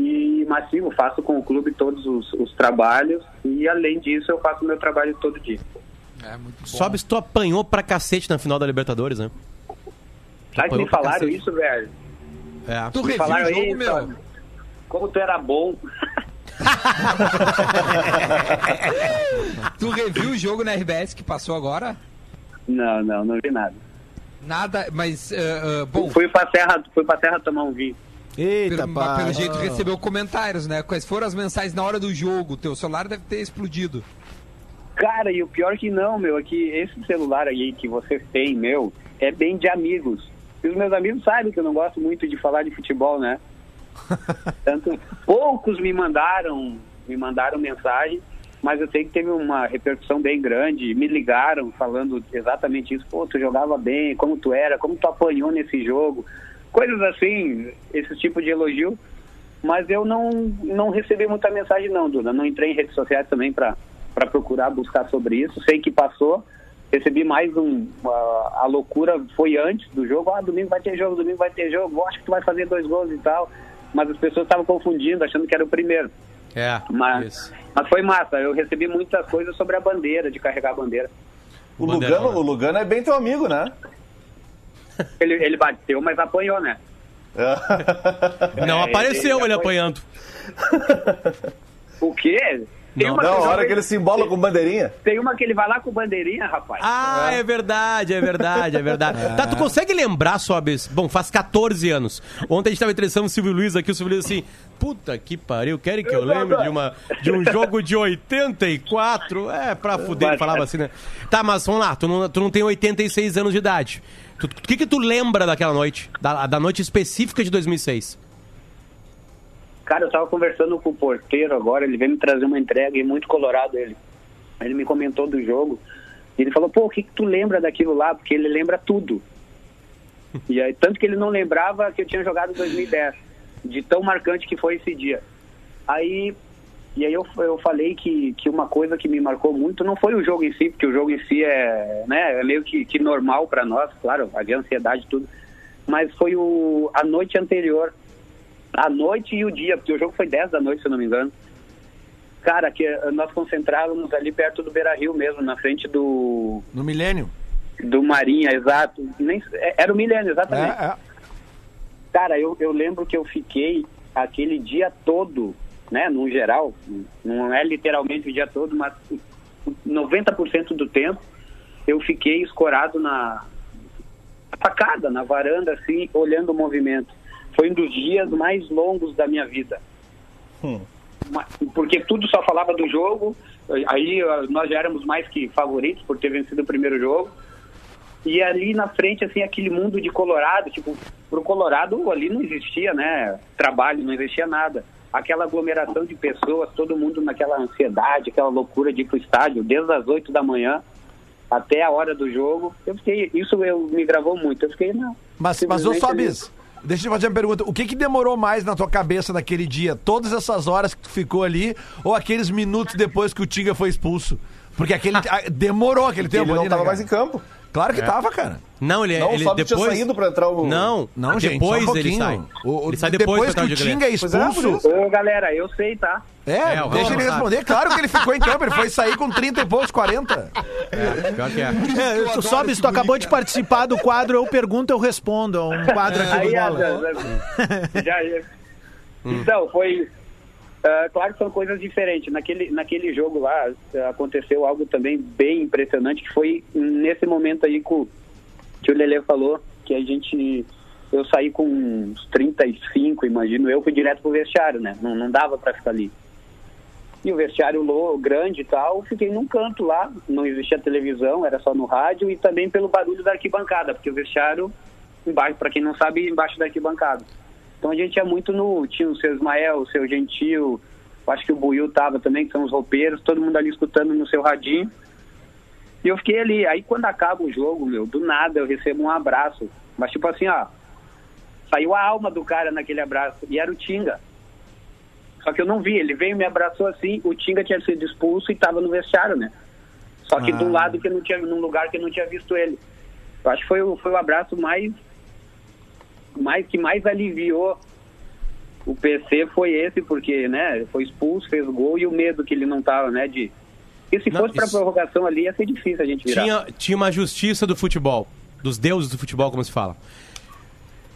E, mas sim, eu faço com o clube todos os, os trabalhos e além disso eu faço meu trabalho todo dia. É muito bom. Sobes, tu apanhou pra cacete na final da Libertadores, né? Sabe que me falaram cacete. isso, velho? É. Tu Me reviu falaram o jogo, isso, meu? Como tu era bom. Tu reviu o jogo na RBS que passou agora? Não, não, não vi nada. Nada, mas, ah, ah, bom, Fui pra serra, fui pra serra tomar um vinho. Eita, pelo, pelo jeito recebeu comentários, né? Quais foram as mensagens na hora do jogo? Teu celular deve ter explodido. Cara, e o pior que não, meu, é que esse celular aí que vocês têm, meu, é bem de amigos. E os meus amigos sabem que eu não gosto muito de falar de futebol, né? Tanto poucos me mandaram, me mandaram mensagem, mas eu sei que teve uma repercussão bem grande. Me ligaram falando exatamente isso. Pô, tu jogava bem, como tu era, como tu apanhou nesse jogo. Coisas assim, esse tipo de elogio. Mas eu não, não recebi muita mensagem não, Duda. Não entrei em redes sociais também para procurar buscar sobre isso. Sei que passou. Recebi mais um... a- a loucura foi antes do jogo. Ah, domingo vai ter jogo, domingo vai ter jogo. Eu Acho que tu vai fazer dois gols e tal. Mas as pessoas estavam confundindo, achando que era o primeiro. É, Mas, isso. mas foi massa. Eu recebi muitas coisas sobre a bandeira, de carregar a bandeira. O Lugano, né? o Lugano é bem teu amigo, né? Ele, ele bateu, mas apanhou, né? Não É, apareceu ele ele apanhando. O quê? Tem Não. uma Não, que a hora que ele se embola com bandeirinha. Tem uma que ele vai lá com bandeirinha, rapaz. Ah, é verdade, é verdade, é verdade. Tá, tu consegue lembrar, Sobes? Bom, faz 14 anos. Ontem a gente tava entrevistando o Silvio Luiz aqui, o Silvio Luiz assim, puta que pariu, querem que eu lembre de, uma, de um jogo de 84? É, pra fuder, ele falava assim, né? Tá, mas vamos lá, tu não, tu não tem 86 anos de idade. O que que tu lembra daquela noite? Da, da noite específica de 2006? Cara, eu tava conversando com o porteiro agora, ele veio me trazer uma entrega e muito colorado ele. Ele me comentou do jogo. E ele falou, pô, o que, que tu lembra daquilo lá? Porque ele lembra tudo. E aí, tanto que ele não lembrava que eu tinha jogado em 2010, de tão marcante que foi esse dia. Aí, e aí eu, eu falei que, que uma coisa que me marcou muito não foi o jogo em si, porque o jogo em si é, né, é meio que, que normal para nós, claro, havia ansiedade e tudo, mas foi o, a noite anterior, a noite e o dia, porque o jogo foi 10 da noite, se eu não me engano. Cara, que eh, nós concentrávamos ali perto do Beira Rio mesmo, na frente do, No milênio. do Marinha, exato. Nem, é- era o Milênio, exatamente. É, é. Cara, eu, eu lembro que eu fiquei aquele dia todo, né, no geral, não é literalmente o dia todo, mas 90% do tempo eu fiquei escorado na facada, na varanda, assim, olhando o movimento. Foi um dos dias mais longos da minha vida. Ma- Porque tudo só falava do jogo, aí eh, nós já éramos mais que favoritos por ter vencido o primeiro jogo. E ali na frente, assim, aquele mundo de Colorado, tipo, pro Colorado ali não existia, né, trabalho, não existia nada. Aquela aglomeração de pessoas, todo mundo naquela ansiedade, aquela loucura de ir pro estádio, desde as 8 da manhã até a hora do jogo. Eu fiquei, isso eu, me gravou muito. Eu fiquei, não. Mas, mas ô Sobis, deixa eu te fazer uma pergunta. O que que demorou mais na tua cabeça naquele dia? Todas essas horas que tu ficou ali ou aqueles minutos depois que o Tinga foi expulso? Porque aquele demorou aquele tempo Ele não ali, né, tava mais em campo. Claro que É. tava, cara. Não, ele, Não, ele só tinha depois... saído pra entrar o... Não, Não, gente, depois só um ele pouquinho. sai. O- o- ele sai depois, depois que o Tinga é é, expulso. por Ô, galera, eu sei, tá? É, É, deixa ele responder. Claro que ele ficou em campo, ele foi sair com 30 e poucos, 40. É, pior que é. É, eu tu sobe, tu acabou de participar do quadro Eu Pergunto, Eu Respondo. é Um quadro aqui do Aí, Bola. já, já- já- Então, foi. Ah, claro que são coisas diferentes. Naquele, naquele jogo lá ah, aconteceu algo também bem impressionante, que foi nesse momento aí que o, Lele falou, que a gente. Eu saí com uns 35, imagino eu, fui direto pro vestiário, né? Não, não dava para ficar ali. E o vestiário lo- grande e tal, fiquei num canto lá, não existia televisão, era só no rádio e também pelo barulho da arquibancada, porque o vestiário, embaixo, para quem não sabe, embaixo da arquibancada. Então a gente é muito no. Tinha o seu Ismael, o seu Gentil, acho que o Buiu tava também, que são os roupeiros, todo mundo ali escutando no seu radinho. E eu fiquei ali. Aí quando acaba o jogo, meu, do nada eu recebo um abraço. Mas tipo assim, ó, saiu a alma do cara naquele abraço. E era o Tinga. Só que eu não vi, ele veio, me abraçou assim, o Tinga tinha sido expulso e estava no vestiário, né? Só que Ah. do lado que eu não tinha, num lugar que eu não tinha visto ele. Eu acho que foi, o- foi o abraço mais, mais que mais aliviou o PC foi esse, porque, né, foi expulso, fez o gol e o medo que ele não tava, né, de... E se Não, fosse pra isso- prorrogação ali, ia ser difícil a gente virar. Tinha, tinha uma justiça do futebol, dos deuses do futebol, como se fala.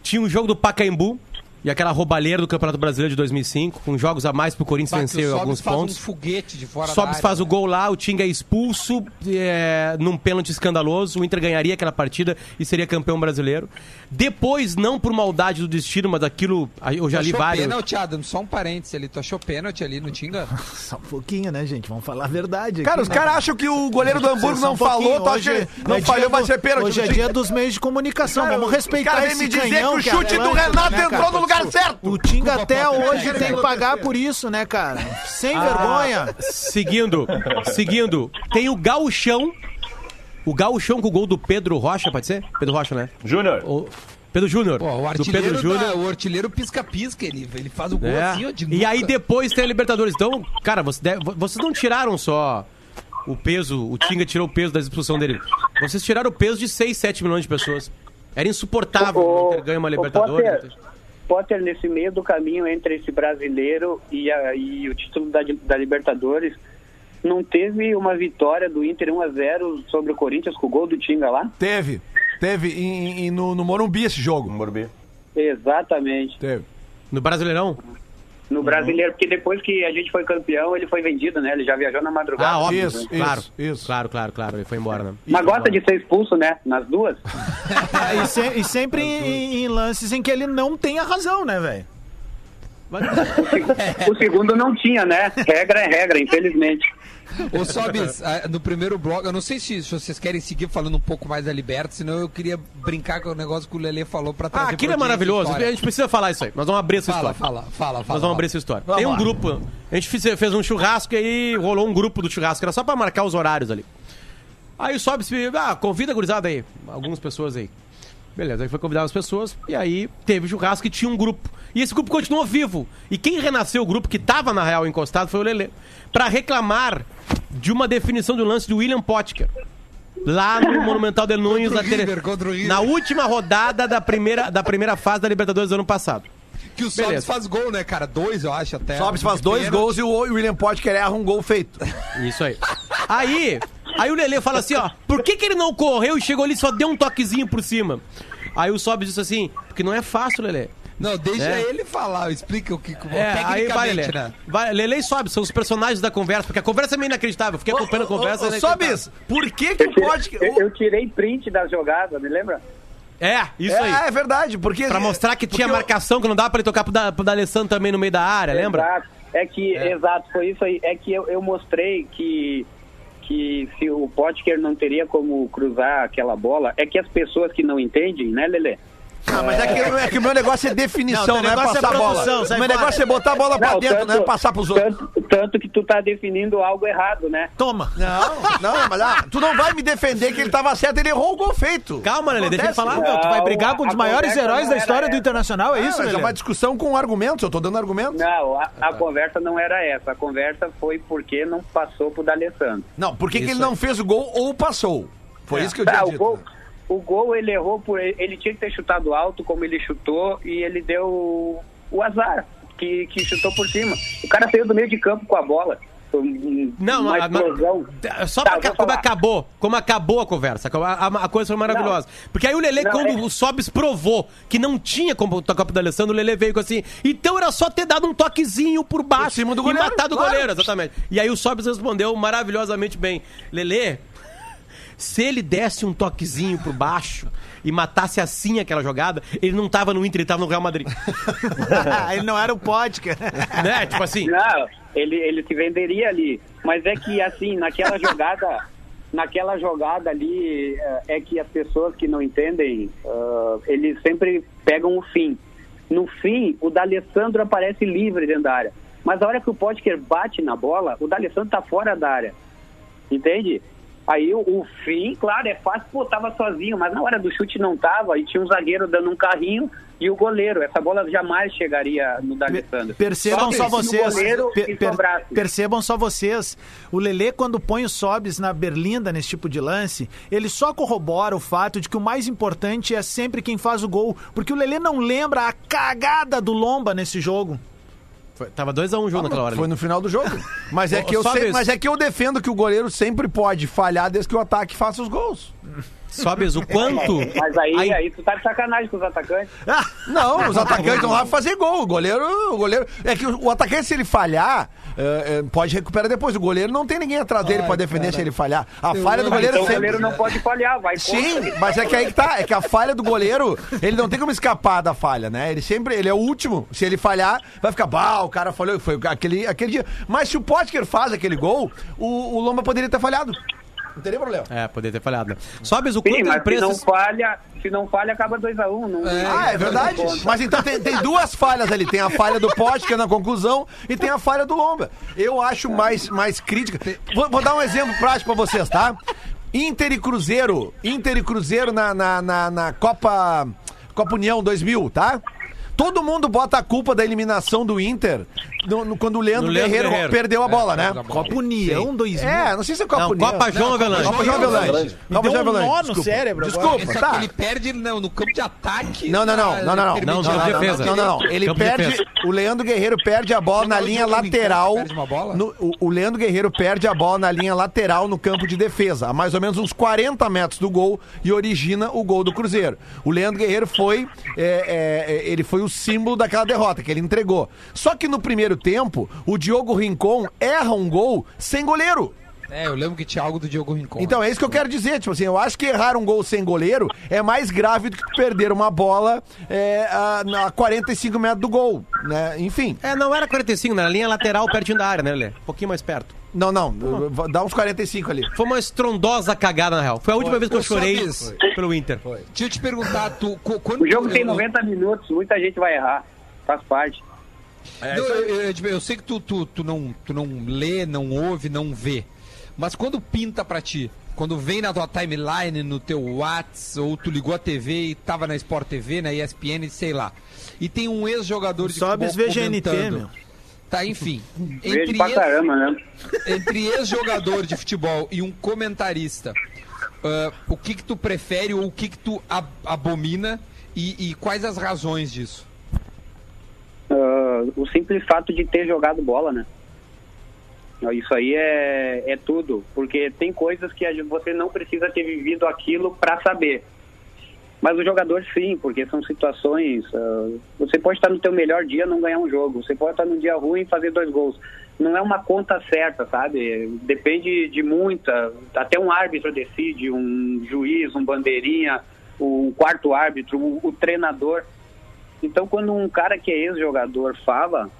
Tinha um jogo do Pacaembu e aquela roubalheira do Campeonato Brasileiro de 2005, com jogos a mais pro Corinthians vencer o alguns faz pontos. uns foguete de fora da Sobis área, faz o né? gol lá, o Tinga é expulso é, num pênalti escandaloso, o Inter ganharia aquela partida e seria campeão brasileiro. Depois, não por maldade do destino, mas aquilo eu já Tu li achou vários. pênalti, Adam? Só um parênteses ali. Tu achou pênalti ali no Tinga? Só um pouquinho, né, gente? Vamos falar a verdade. Cara, aqui, os né? caras acham que o goleiro do Hamburgo não um falou, tu acha Hoje não é falhou, vai do- ser pênalti. Hoje é dia dos meios de comunicação. Cara, Vamos os respeitar esse me dizer canhão que o é chute do Atlântico, Renato né, entrou cara? no lugar certo. O Tinga até hoje tem que pagar por isso, né, cara? Sem Ah, vergonha. Seguindo, seguindo, tem o Gauchão. O Gauchão com o gol do Pedro Rocha, pode ser? Pedro Rocha, né? Júnior. O Pedro Júnior. Pô, o do Pedro Júnior. o artilheiro pisca-pisca, ele, ele faz o gol É. assim, ó, de E aí depois tem a Libertadores. Então, cara, você deve- vocês não tiraram só o peso, o Tinga tirou o peso da expulsão dele. Vocês tiraram o peso de 6, 7 milhões de pessoas. Era insuportável o Inter ganhar uma Libertadores. Potter, nesse meio do caminho entre esse brasileiro e, a- e o título da, da Libertadores, não teve uma vitória do Inter 1x0 sobre o Corinthians com o gol do Tinga lá? Teve. Teve em, em- no, no Morumbi esse jogo. Morumbi. Exatamente. Teve. No Brasileirão? No brasileiro, porque depois que a gente foi campeão, ele foi vendido, né? Ele já viajou na madrugada. Ah, óbvio. Isso, claro. isso. Claro, claro, claro. Ele foi embora, né? Mas gosta de ser expulso, né? Nas duas. E, se- e sempre em, em lances em que ele não tem a razão, né, velho? O segundo não tinha, né? Regra é regra, infelizmente. Ô, Sobis, ah, no primeiro bloco, eu não sei se, se vocês querem seguir falando um pouco mais da Liberta, senão eu queria brincar com o negócio que o Lelê falou pra Ah, trazer aquilo é maravilhoso. A gente precisa falar isso aí. Nós vamos abrir essa Fala, história. fala, fala, fala. Nós vamos abrir essa história. Vamos Tem um lá. grupo. A gente fez, fez um churrasco e aí rolou um grupo do churrasco. Era só pra marcar os horários ali. Aí sobe se ah, convida a gurizada aí. Algumas pessoas aí. Beleza, aí foi convidar as pessoas. E aí teve churrasco e tinha um grupo. E esse grupo continuou vivo. E quem renasceu o grupo que tava na real encostado foi o Lelê. Pra reclamar de uma definição do lance do William Potker. Lá no Monumental de Nunes, River, River. na última rodada da primeira, da primeira fase da Libertadores do ano passado. Que o Sobis Beleza. faz gol, né, cara? Dois, eu acho, até. Sobs faz dois gols e o William Potker erra um gol feito. Isso aí. Aí, aí o Lelê fala assim, ó, por que, que ele não correu e chegou ali e só deu um toquezinho por cima? Aí o Sobis disse assim, porque não é fácil, Lelê. Não, deixa É. ele falar, explica o que. É, aí vai, Lelê. tecnicamente, né? Vai, Lelê e Sobis, são os personagens da conversa, porque a conversa é meio inacreditável. Eu Fiquei acompanhando a conversa. Ô, é ô, inacreditável. Sobis, por que que Eu o tirei, Potker... eu- eu tirei print da jogada, me lembra? É, isso é, aí. é verdade, porque... Pra mostrar que tinha marcação, que não dava pra ele tocar pro, da, pro D'Alessandro também no meio da área, lembra? Exato. É que, exato, foi isso aí. É que eu, eu mostrei que, que se o Potker não teria como cruzar aquela bola, é que as pessoas que não entendem, né, Lelê? Ah, mas é que, é que o meu negócio é definição, Não, não, é negócio é passar a produção, bola. sai O meu negócio é botar a bola pra Não, dentro, não é passar pros outros. Tanto, tanto que tu tá definindo algo errado, né? Toma. Não, não, mas ah, tu não vai me defender que ele tava certo, ele errou o gol feito. Calma, Lelê, deixa Acontece. falar. Meu, tu vai brigar com um dos maiores conversa heróis não da era história do essa. Internacional, é Ah, isso, mas é Lelê? uma discussão com argumentos, eu tô dando argumentos. Não, a, a conversa não era essa. A conversa foi porque não passou pro D'Alessandro. Não, por que, ele não fez o gol ou passou? Foi isso que eu tinha o dito. gol, o gol ele errou por ele tinha que ter chutado alto como ele chutou e ele deu o azar que, que chutou por cima. O cara saiu do meio de campo com a bola. Foi um- Não, uma mas- mas- explosão. Só Tá, pra como falar. acabou, como acabou a conversa. A, a- a coisa foi maravilhosa. Porque aí o Lelê, Não, quando é- o Sobis provou que não tinha como tocar pro D'Alessandro, o Lelê veio com assim, então era só ter dado um toquezinho por baixo Por cima do e goleiro, matado o claro. goleiro, exatamente. E aí o Sobis respondeu maravilhosamente bem. Lelê, se ele desse um toquezinho por baixo e matasse assim aquela jogada, ele não tava no Inter, ele tava no Real Madrid. ele não era o Potker. né? Tipo assim. Não, ele, ele se venderia ali. Mas é que, assim, naquela jogada, naquela jogada ali, eh, é que as pessoas que não entendem, ah, eles sempre pegam o fim. No fim, o D'Alessandro aparece livre dentro da área. Mas a hora que o Potker bate na bola, o D'Alessandro tá fora da área. Entende? Aí o, o fim, claro, é fácil, pô, tava sozinho, mas na hora do chute não tava, e tinha um zagueiro dando um carrinho e o goleiro. Essa bola jamais chegaria no D'Alessandro. Percebam só se vocês. Per- per- percebam só vocês. O Lelê, quando põe o Sobs na berlinda nesse tipo de lance, ele só corrobora o fato de que o mais importante é sempre quem faz o gol. Porque o Lelê não lembra a cagada do Lomba nesse jogo. Foi- tava 2x1 um o jogo naquela hora. Foi ali. no final do jogo. Mas é, que eu mas é que eu defendo que o goleiro sempre pode falhar desde que o ataque faça os gols. Sobes, o quanto? Mas aí, Aí- aí tu tá de sacanagem com os atacantes. Não, os atacantes vão lá fazer gol. O goleiro, o goleiro. É que o, o atacante, se ele falhar, é, é, pode recuperar depois. O goleiro não tem ninguém atrás dele pra defender se ele falhar. A falha do goleiro então o sempre. goleiro não pode falhar, vai Sim, contra. mas é que aí que tá. É que a falha do goleiro, ele não tem como escapar da falha, né? Ele sempre, ele é o último. Se ele falhar, vai ficar, bah, o cara falhou. Foi aquele, aquele dia. Mas se o Potker faz aquele gol, o, o Lomba poderia ter falhado. Não teria problema. É, poderia ter falhado. né? Sobes, o Sim, quanto mas se imprensa... não falha, se não falha, acaba 2x1. Um, não, Ah, é verdade. Mas então tem, tem duas falhas ali. Tem a falha do Potker na conclusão e tem a falha do Lomba. Eu acho mais, mais crítica. Vou, vou dar um exemplo prático pra vocês, tá? Inter e Cruzeiro. Inter e Cruzeiro na, na, na, na Copa, Copa União 2000, tá? Todo mundo bota a culpa da eliminação do Inter no- no- quando o Leandro, Leandro Guerreiro, Guerreiro. perdeu a bola, né? Copa União 2000. É, não sei se é Copa Não, União. Copa João Avelange. Copa João Avelange. Me Copa João um nó no cérebro. Desculpa, tá. ele perde no, no campo de ataque. Não, não, não, não, não, não. Ele Não. Não, não. Ele perde. O Leandro Guerreiro perde a bola na linha lateral. o, Leandro Guerreiro perde a bola na linha lateral no campo de defesa, a mais ou menos uns 40 metros do gol e origina o gol do Cruzeiro. O Leandro Guerreiro foi. é, é, é, ele foi o símbolo daquela derrota que ele entregou. Só que no primeiro tempo, o Diogo Rincon erra um gol sem goleiro. É, eu lembro que tinha algo do Diogo Rincon. Então é isso que eu quero dizer, tipo assim, eu acho que errar um gol sem goleiro é mais grave do que perder uma bola é, a, a 45 metros do gol, né? Enfim. É, não era 45, na linha lateral pertinho da área, né, Lelê? Um pouquinho mais perto. Não, não, dá uns 45 ali. Foi uma estrondosa cagada, na real. Foi a última vez que eu chorei Sobis. pelo Inter. Deixa eu te perguntar, tu, quando O jogo tu- tem eu- 90 minutos, muita gente vai errar. Faz parte. Não, eu, eu- eu- eu sei que tu, tu, tu, não, tu não lê, não ouve, não vê. Mas quando pinta pra ti, quando vem na tua timeline, no teu Whats, ou tu ligou a TV e tava na Sport TV, na ESPN, sei lá. E tem um ex-jogador de Sobes futebol VGNT, comentando. meu. Tá, enfim. Pra ex- caramba, né? entre ex-jogador de futebol e um comentarista, ah, o que que tu prefere ou o que que tu ab- abomina e, e quais as razões disso? Ah, o simples fato de ter jogado bola, né? Isso aí é, é tudo, porque tem coisas que você não precisa ter vivido aquilo para saber. Mas o jogador sim, porque são situações. ah, você pode estar no teu melhor dia não ganhar um jogo. Você pode estar num dia ruim e fazer dois gols. Não é uma conta certa, sabe? Depende de muita. Até um árbitro decide, um juiz, um bandeirinha, um quarto árbitro, o, o treinador. Então, quando um cara que é ex-jogador fala,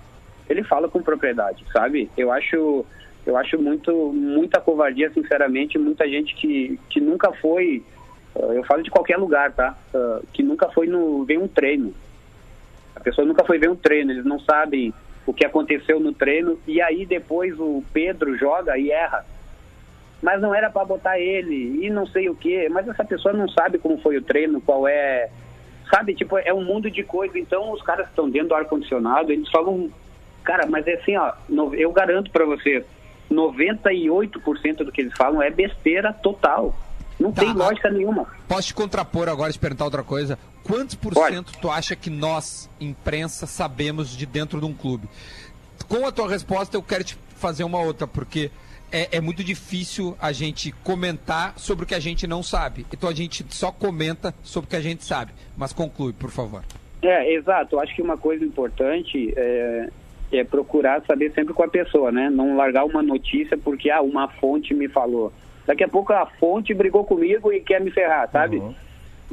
ele fala com propriedade, sabe? Eu acho, eu acho muito, muita covardia, sinceramente, muita gente que, que nunca foi, eh, eu falo de qualquer lugar, tá? Eh, Que nunca foi no, ver um treino. A pessoa nunca foi ver um treino, eles não sabem o que aconteceu no treino e aí depois o Pedro joga e erra. Mas não era para botar ele e não sei o que. Mas essa pessoa não sabe como foi o treino, qual é sabe, tipo, é um mundo de coisa. Então, os caras estão dentro do ar-condicionado, eles falam, cara, mas é assim, ó, eu garanto pra vocês, 98% do que eles falam é besteira total. Não Tá, tem lógica nenhuma. Posso te contrapor agora e te perguntar outra coisa? Quantos por cento tu acha que nós, imprensa, sabemos de dentro de um clube? Com a tua resposta, eu quero te fazer uma outra, porque é, é muito difícil a gente comentar sobre o que a gente não sabe. Então a gente só comenta sobre o que a gente sabe. Mas conclui, por favor. É, exato. Eu acho que uma coisa importante é, é procurar saber sempre com a pessoa, né? Não largar uma notícia porque, ah, uma fonte me falou. Daqui a pouco a fonte brigou comigo e quer me ferrar, sabe?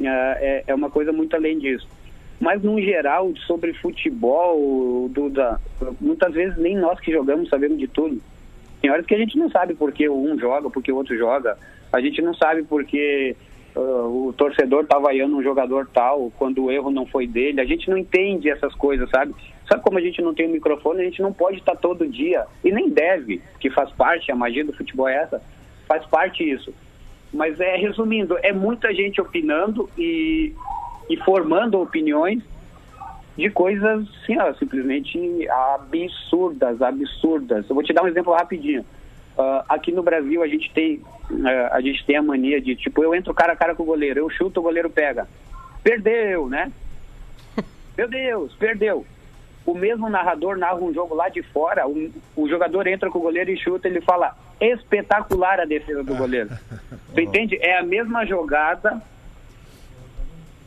É, é uma coisa muito além disso. Mas, no geral, sobre futebol, Duda, muitas vezes nem nós que jogamos sabemos de tudo. Tem horas que a gente não sabe por que um joga, por que o outro joga. A gente não sabe porque ah, o torcedor tá vaiando um jogador tal, quando o erro não foi dele. A gente não entende essas coisas, sabe? Sabe como a gente não tem um microfone? A gente não pode estar todo dia, e nem deve, que faz parte, a magia do futebol é essa, faz parte isso. Mas é resumindo, é muita gente opinando e, e formando opiniões de coisas assim, ó, simplesmente absurdas, absurdas. Eu vou te dar um exemplo rapidinho. Ah, aqui no Brasil a gente tem ah, a gente tem a mania de tipo eu entro cara a cara com o goleiro, eu chuto o goleiro pega, perdeu, né? Meu Deus, perdeu. O mesmo narrador narra um jogo lá de fora, um- o jogador entra com o goleiro e chuta, ele fala espetacular a defesa do goleiro. Você entende? É a mesma jogada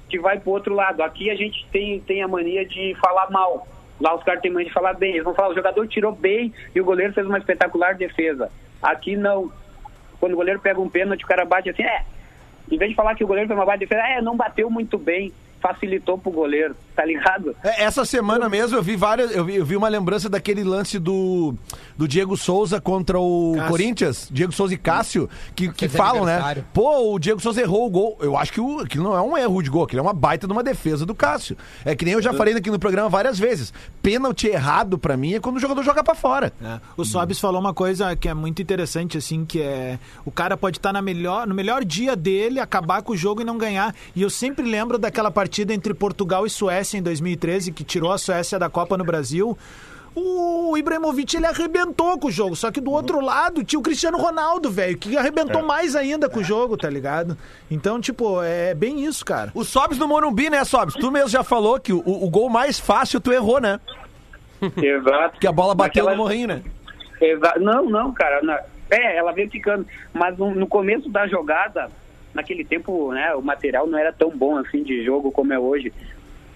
que vai pro outro lado. Aqui a gente tem, tem a mania de falar mal. Lá os caras têm mania de falar bem. Eles vão falar, o jogador tirou bem e o goleiro fez uma espetacular defesa. Aqui não. Quando o goleiro pega um pênalti, o cara bate assim, é. Em vez de falar que o goleiro fez uma baita defesa, é, não bateu muito bem. Facilitou pro goleiro, tá ligado? É, Essa semana mesmo eu vi várias. Eu vi, eu vi uma lembrança daquele lance do, do Diego Souza contra o Cássio. Corinthians, Diego Souza e Cássio, que, que Fez falam, né? Pô, o Diego Souza errou o gol. Eu acho que o, aquilo não é um erro de gol, aquilo é uma baita de uma defesa do Cássio. É que nem eu já falei aqui no programa várias vezes. Pênalti errado pra mim é quando o jogador joga pra fora. É. O Sobis falou uma coisa que é muito interessante, assim, que é o cara pode estar na melhor, no melhor dia dele, acabar com o jogo e não ganhar. E eu sempre lembro daquela partida entre Portugal e Suécia em 2013, que tirou a Suécia da Copa no Brasil. O Ibrahimovic ele arrebentou com o jogo, só que do outro lado tinha o Cristiano Ronaldo, velho, que arrebentou mais ainda com o jogo, tá ligado? Então, tipo, é bem isso, cara. O Sobs no Morumbi, né, Sobs? Tu mesmo já falou que o, o gol mais fácil tu errou, né? Exato. Que a bola bateu Naquela- no morrinho, né? Exa- Não, não, cara. na- É, ela veio ficando. Mas no, no começo da jogada, naquele tempo, né, o material não era tão bom assim de jogo como é hoje.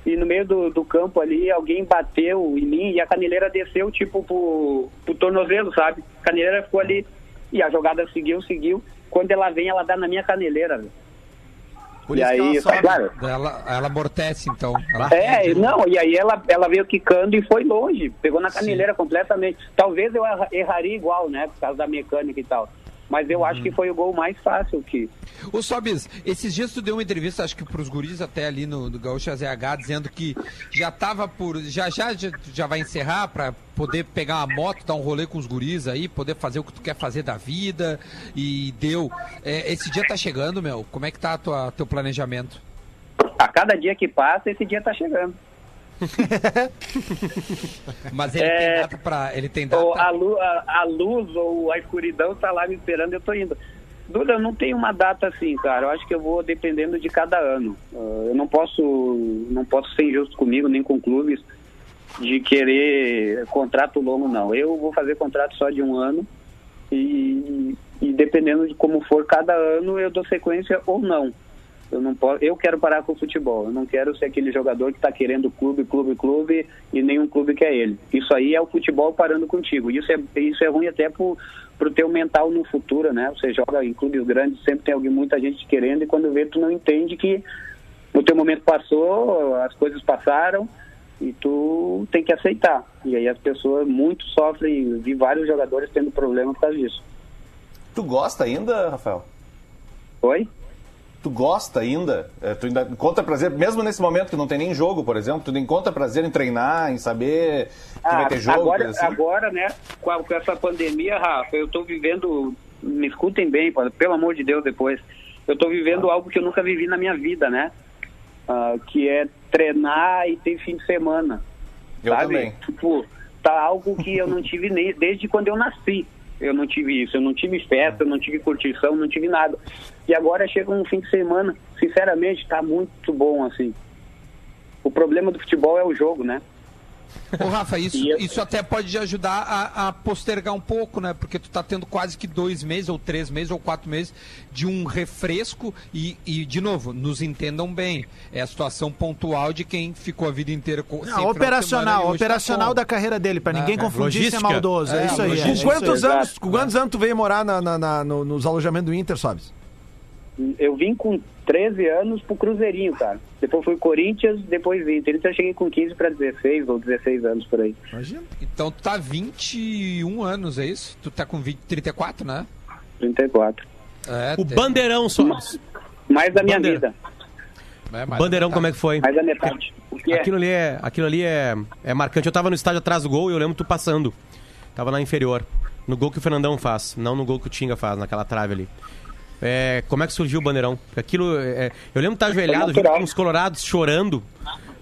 E no meio do, do campo ali, alguém bateu em mim e a caneleira desceu, tipo, pro, pro tornozelo, sabe? A caneleira ficou ali e a jogada seguiu, seguiu. Quando ela vem, ela dá na minha caneleira. velho. Por E aí, ela sobe. claro. Ela, ela amortece, então. Ela É, rende. não, e aí ela, ela veio quicando e foi longe, pegou na caneleira completamente. Talvez eu erra- erraria igual, né, por causa da mecânica e tal. Mas eu acho que foi o gol mais fácil que. Ô Sobis, esses dias tu deu uma entrevista, acho que pros guris até ali no, no Gaúcho AZH, dizendo que já tava por. Já já, já, vai encerrar pra poder pegar uma moto, dar um rolê com os guris aí, poder fazer o que tu quer fazer da vida. E deu. É, esse dia tá chegando, meu. Como é que tá a tua, teu planejamento? A cada dia que passa, esse dia tá chegando. Mas ele É, tem data pra. Ele tem data. A, lu- a- a luz ou a escuridão tá lá me esperando, eu tô indo. Duda, eu não tenho uma data assim, cara. Eu acho que eu vou dependendo de cada ano. Ah, eu não posso, não posso ser injusto comigo nem com clubes de querer contrato longo, não. Eu vou fazer contrato só de um ano e, e dependendo de como for cada ano, eu dou sequência ou não. Eu não posso, eu quero parar com o futebol. Eu não quero ser aquele jogador que está querendo clube, clube, clube e nenhum clube quer ele. Isso aí é o futebol parando contigo. Isso é isso é ruim até pro pro teu mental no futuro, né? Você joga em clubes grandes, sempre tem alguém, muita gente te querendo e quando vê tu não entende que o teu momento passou, as coisas passaram e tu tem que aceitar. E aí as pessoas muito sofrem, vi vários jogadores tendo problema por causa disso. Tu gosta ainda, Rafael? Oi? Tu gosta ainda? É, tu ainda encontra prazer, mesmo nesse momento que não tem nem jogo, por exemplo, tu ainda encontra prazer em treinar, em saber que vai ter jogo, Ah, agora, assim? agora, né, com, a- com essa pandemia, Rafa, eu tô vivendo, me escutem bem, pelo amor de Deus, depois, eu tô vivendo algo que eu nunca vivi na minha vida, né? Ah, que é treinar e ter fim de semana. Eu sabe? também. Tipo, tá algo que eu não tive nem, desde quando eu nasci. Eu não tive isso, eu não tive festa, eu não tive curtição, não tive nada. E agora chega um fim de semana, sinceramente, tá muito bom, assim. O problema do futebol é o jogo, né? Ô, Rafa, isso, eu- isso até pode ajudar a, a postergar um pouco, né? Porque tu tá tendo quase que dois meses, ou três meses, ou quatro meses de um refresco e, e de novo, nos entendam bem. É a situação pontual de quem ficou a vida inteira com. sem Não, operacional, tá operacional com. da carreira dele, pra ninguém É, confundir se é maldoso. É, É, isso aí. é Com isso quantos aí. anos, com quantos anos tu veio morar na, na- na- no- nos alojamentos do Inter, Sobs? Eu vim com 13 anos pro Cruzeirinho, cara. Depois fui Corinthians, depois Inter. Então eu cheguei com 15 para 16 ou 16 anos por aí. Imagina. Então tu tá 21 anos, é isso? Tu tá com 20, 34, né? 34. É, O tem- bandeirão Sobs. Mais da minha Bandeira. vida. é, Bandeirão, como é que foi? Mais da metade. O que é? Aquilo ali é, aquilo ali é, é marcante. Eu tava no estádio atrás do gol e eu lembro tu passando. Tava na inferior. No gol que o Fernandão faz, não no gol que o Tinga faz, naquela trave ali. É, como é que surgiu o bandeirão? Aquilo, é, eu lembro de estar ajoelhado junto com os colorados chorando,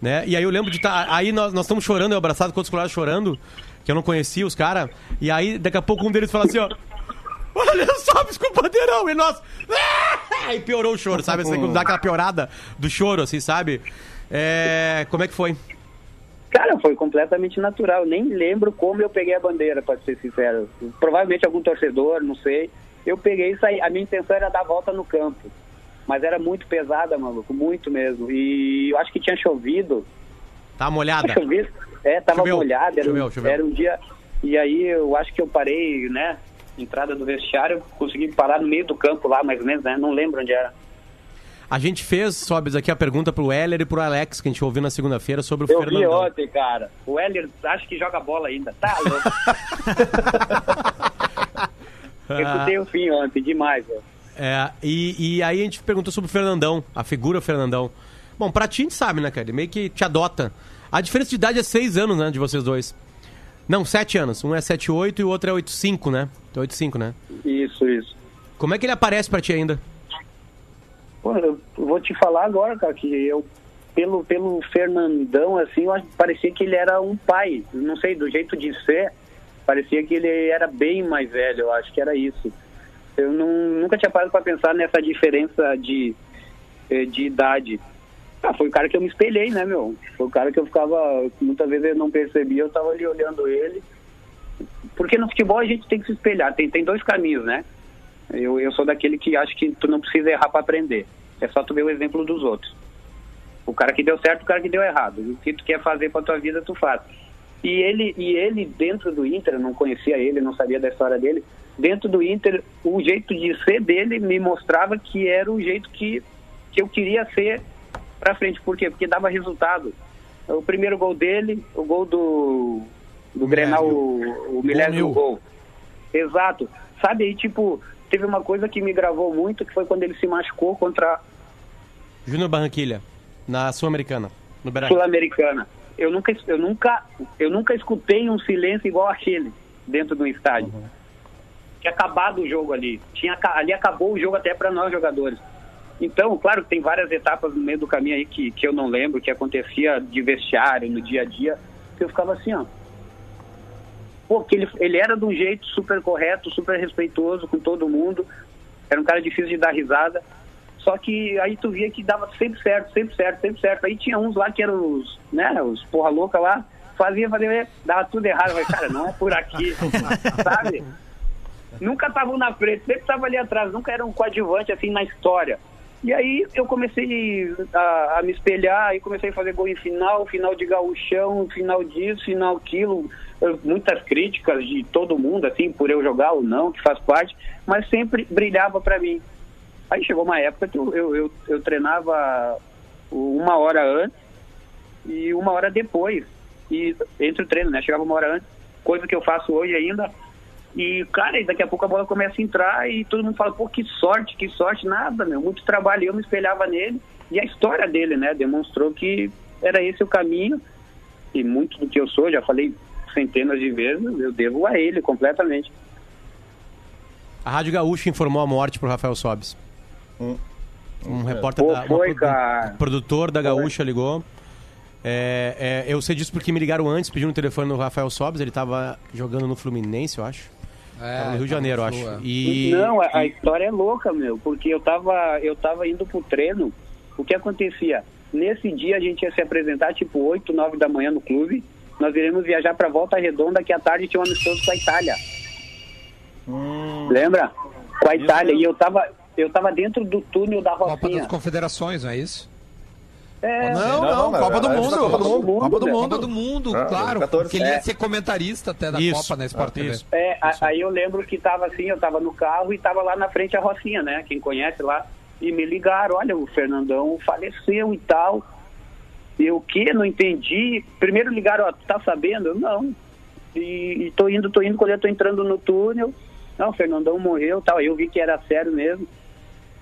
né? E aí eu lembro de estar. Aí nós, nós estamos chorando, eu abraçado com os colorados chorando, que eu não conhecia os caras. E aí daqui a pouco um deles fala assim, ó. Olha só, com o bandeirão! E nós. Ah! Aí piorou o choro, sabe? Assim, quando dá aquela piorada do choro, assim, sabe? É, como é que foi? Cara, foi completamente natural. Nem lembro como eu peguei a bandeira, pra ser sincero. Provavelmente algum torcedor, não sei. Eu peguei e saí. A minha intenção era dar a volta no campo. Mas era muito pesada, maluco, muito mesmo. E eu acho que tinha chovido. Tá molhada? Tinha chovido? É, tava Choveu, molhado. Era, choveu, choveu. era um dia. E aí eu acho que eu parei, né? Entrada do vestiário, consegui parar no meio do campo lá, mais ou menos, né? Não lembro onde era. A gente fez, Sobes, aqui a pergunta pro Heller e pro Alex, que a gente ouviu na segunda-feira sobre o Eu vi Fernandão. ontem, cara. O Heller acho que joga bola ainda. Tá louco. Eu escutei o fim ontem, demais, velho. É, e, e aí a gente perguntou sobre o Fernandão, a figura Fernandão. Bom, pra ti a gente sabe, né, cara? Ele meio que te adota. A diferença de idade é seis anos, né, de vocês dois. Não, sete anos. Um é 7,8 e o outro é 8,5, né? Então 8,5, né? Isso, isso. Como é que ele aparece pra ti ainda? Pô, eu vou te falar agora, cara, que eu, pelo, pelo Fernandão, assim, eu acho que parecia que ele era um pai. Não sei, do jeito de ser, parecia que ele era bem mais velho, eu acho que era isso. Eu não, nunca tinha parado para pensar nessa diferença de, eh, de idade. Ah, foi o cara que eu me espelhei, né, meu? Foi o cara que eu ficava, muitas vezes eu não percebia, eu tava ali olhando ele. Porque no futebol a gente tem que se espelhar, tem, tem dois caminhos, né? Eu, eu sou daquele que acha que tu não precisa errar para aprender. É só tu ver o exemplo dos outros. O cara que deu certo, o cara que deu errado. O que tu quer fazer pra tua vida, tu faz. E ele, e ele dentro do Inter, eu não conhecia ele, não sabia da história dele. Dentro do Inter, o jeito de ser dele me mostrava que era o jeito que, que eu queria ser pra frente. Por quê? Porque dava resultado. O primeiro gol dele, o gol do, do Grenal, o, o milésimo gol. Exato. Sabe, aí, tipo, teve uma coisa que me gravou muito, que foi quando ele se machucou contra Júnior Barranquilha, na Sul-Americana, no Beira Sul-Americana. Eu nunca, eu, nunca, eu nunca escutei um silêncio igual aquele dentro do estádio. Tinha acabado o jogo ali. Tinha, ali acabou o jogo até para nós jogadores. Então, claro que tem várias etapas no meio do caminho aí que, que eu não lembro, que acontecia de vestiário, no dia a dia, que eu ficava assim, ó. Pô, que ele, ele era de um jeito super correto, super respeitoso com todo mundo. Era um cara difícil de dar risada. Só que aí tu via que dava sempre certo, sempre certo, sempre certo. Aí tinha uns lá que eram os, né, os porra louca lá, fazia, fazia, dava tudo errado. Falei, cara, não é por aqui, sabe? Nunca estavam na frente, sempre estavam ali atrás, nunca era um coadjuvante assim na história. E aí eu comecei a, a me espelhar, aí comecei a fazer gol em final, final de gauchão, final disso, final aquilo, muitas críticas de todo mundo, assim, por eu jogar ou não, que faz parte, mas sempre brilhava pra mim. Aí chegou uma época que eu, eu, eu, eu treinava uma hora antes e uma hora depois, e entre o treino, né? Chegava uma hora antes, coisa que eu faço hoje ainda, e, cara, daqui a pouco a bola começa a entrar e todo mundo fala, pô, que sorte, que sorte, nada, meu, muito trabalho. Eu me espelhava nele e a história dele, né, demonstrou que era esse o caminho e muito do que eu sou, já falei centenas de vezes, eu devo a ele completamente. A Rádio Gaúcha informou a morte pro Rafael Sobes. Um repórter Pô, da, uma foi, produ- cara. produtor da Gaúcha ligou. É, é, eu sei disso porque me ligaram antes, pedindo o telefone do Rafael Sobes, ele tava jogando no Fluminense, eu acho. É, tava no Rio de tava Janeiro, acho. é. E, Não, a, a história é louca, meu, porque eu tava, eu tava indo pro treino, o que acontecia? Nesse dia a gente ia se apresentar tipo 8, 9 da manhã no clube, nós iremos viajar pra Volta Redonda, que à tarde tinha um amistoso com a Itália. Lembra? Com a Itália, e eu tava, eu tava dentro do túnel da Copa Rocinha. das Confederações, não é isso? É, Não, não, Copa do Mundo. Copa do Mundo, Copa do. Copa Mundo. do Mundo, Ah, claro. 14. Porque ele ia ser comentarista até da Isso, Copa na Sport TV. isso. É, aí eu lembro que tava assim, eu tava no carro e tava lá na frente a Rocinha, né? Quem conhece lá. E me ligaram, olha, o Fernandão faleceu e tal. E eu o quê? Não entendi. Primeiro ligaram, ó, tu tá sabendo? Eu, não. E, e tô indo, tô indo, quando eu tô entrando no túnel. Não, o Fernandão morreu tal. Aí eu vi que era sério mesmo.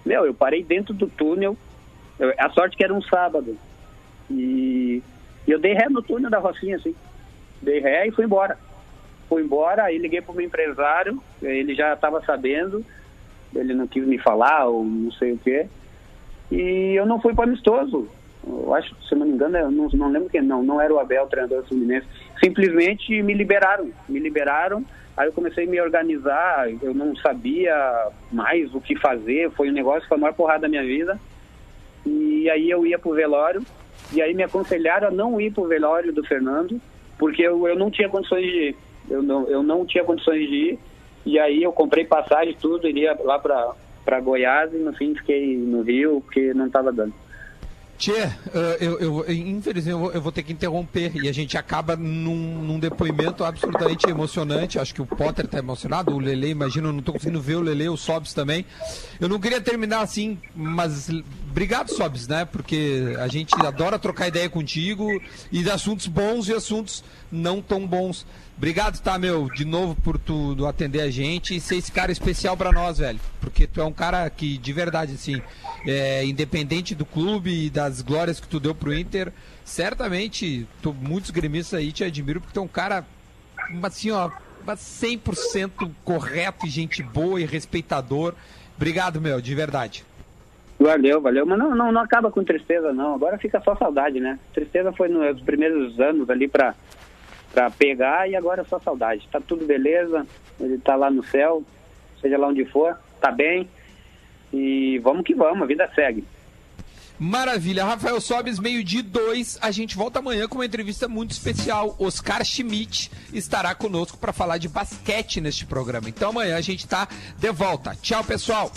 Meu, eu parei dentro do túnel. Eu- a sorte que era um sábado. E, e eu dei ré no túnel da Rocinha, assim. Dei ré e fui embora. fui embora, aí liguei pro meu empresário, ele já estava sabendo, ele não quis me falar ou não sei o quê. E eu não fui para amistoso. Eu acho, se eu não me engano, eu não, não lembro quem, não, não era o Abel, o treinador do Fluminense. Simplesmente me liberaram, me liberaram. Aí eu comecei a me organizar, eu não sabia mais o que fazer, foi um negócio foi a maior porrada da minha vida. E aí eu ia pro velório, e aí me aconselharam a não ir pro velório do Fernando, porque eu, eu não tinha condições de ir. Eu não, eu não tinha condições de ir, e aí eu comprei passagem tudo, iria lá pra Goiás, e no fim fiquei no Rio, porque não tava dando. Tchê, eh, eu, eu- infelizmente eu vou, eu vou ter que interromper e a gente acaba num, num depoimento absolutamente emocionante. Acho que o Potter tá emocionado, o Lele, imagino, não tô conseguindo ver o Lele, o Sobs também. Eu não queria terminar assim, mas obrigado, Sobs, né? Porque a gente adora trocar ideia contigo e de assuntos bons e assuntos não tão bons. Obrigado, tá, meu, de novo por tu atender a gente e ser esse cara especial pra nós, velho. Porque tu é um cara que, de verdade, assim, é, independente do clube e das glórias que tu deu pro Inter, certamente tu, muitos gremistas aí te admiram porque tu é um cara, assim, ó, 100% correto e gente boa e respeitador. Obrigado, meu, de verdade. Valeu, valeu. Mas não, não, não acaba com tristeza, não. Agora fica só saudade, né? Tristeza foi nos primeiros anos ali pra, pra pegar e agora é só saudade. Tá tudo beleza, ele tá lá no céu, seja lá onde for, tá bem. E vamos que vamos, a vida segue. Maravilha, Rafael Sobes, meio-dia dois. A gente volta amanhã com uma entrevista muito especial. Oscar Schmidt estará conosco para falar de basquete neste programa. Então amanhã a gente tá de volta. Tchau, pessoal.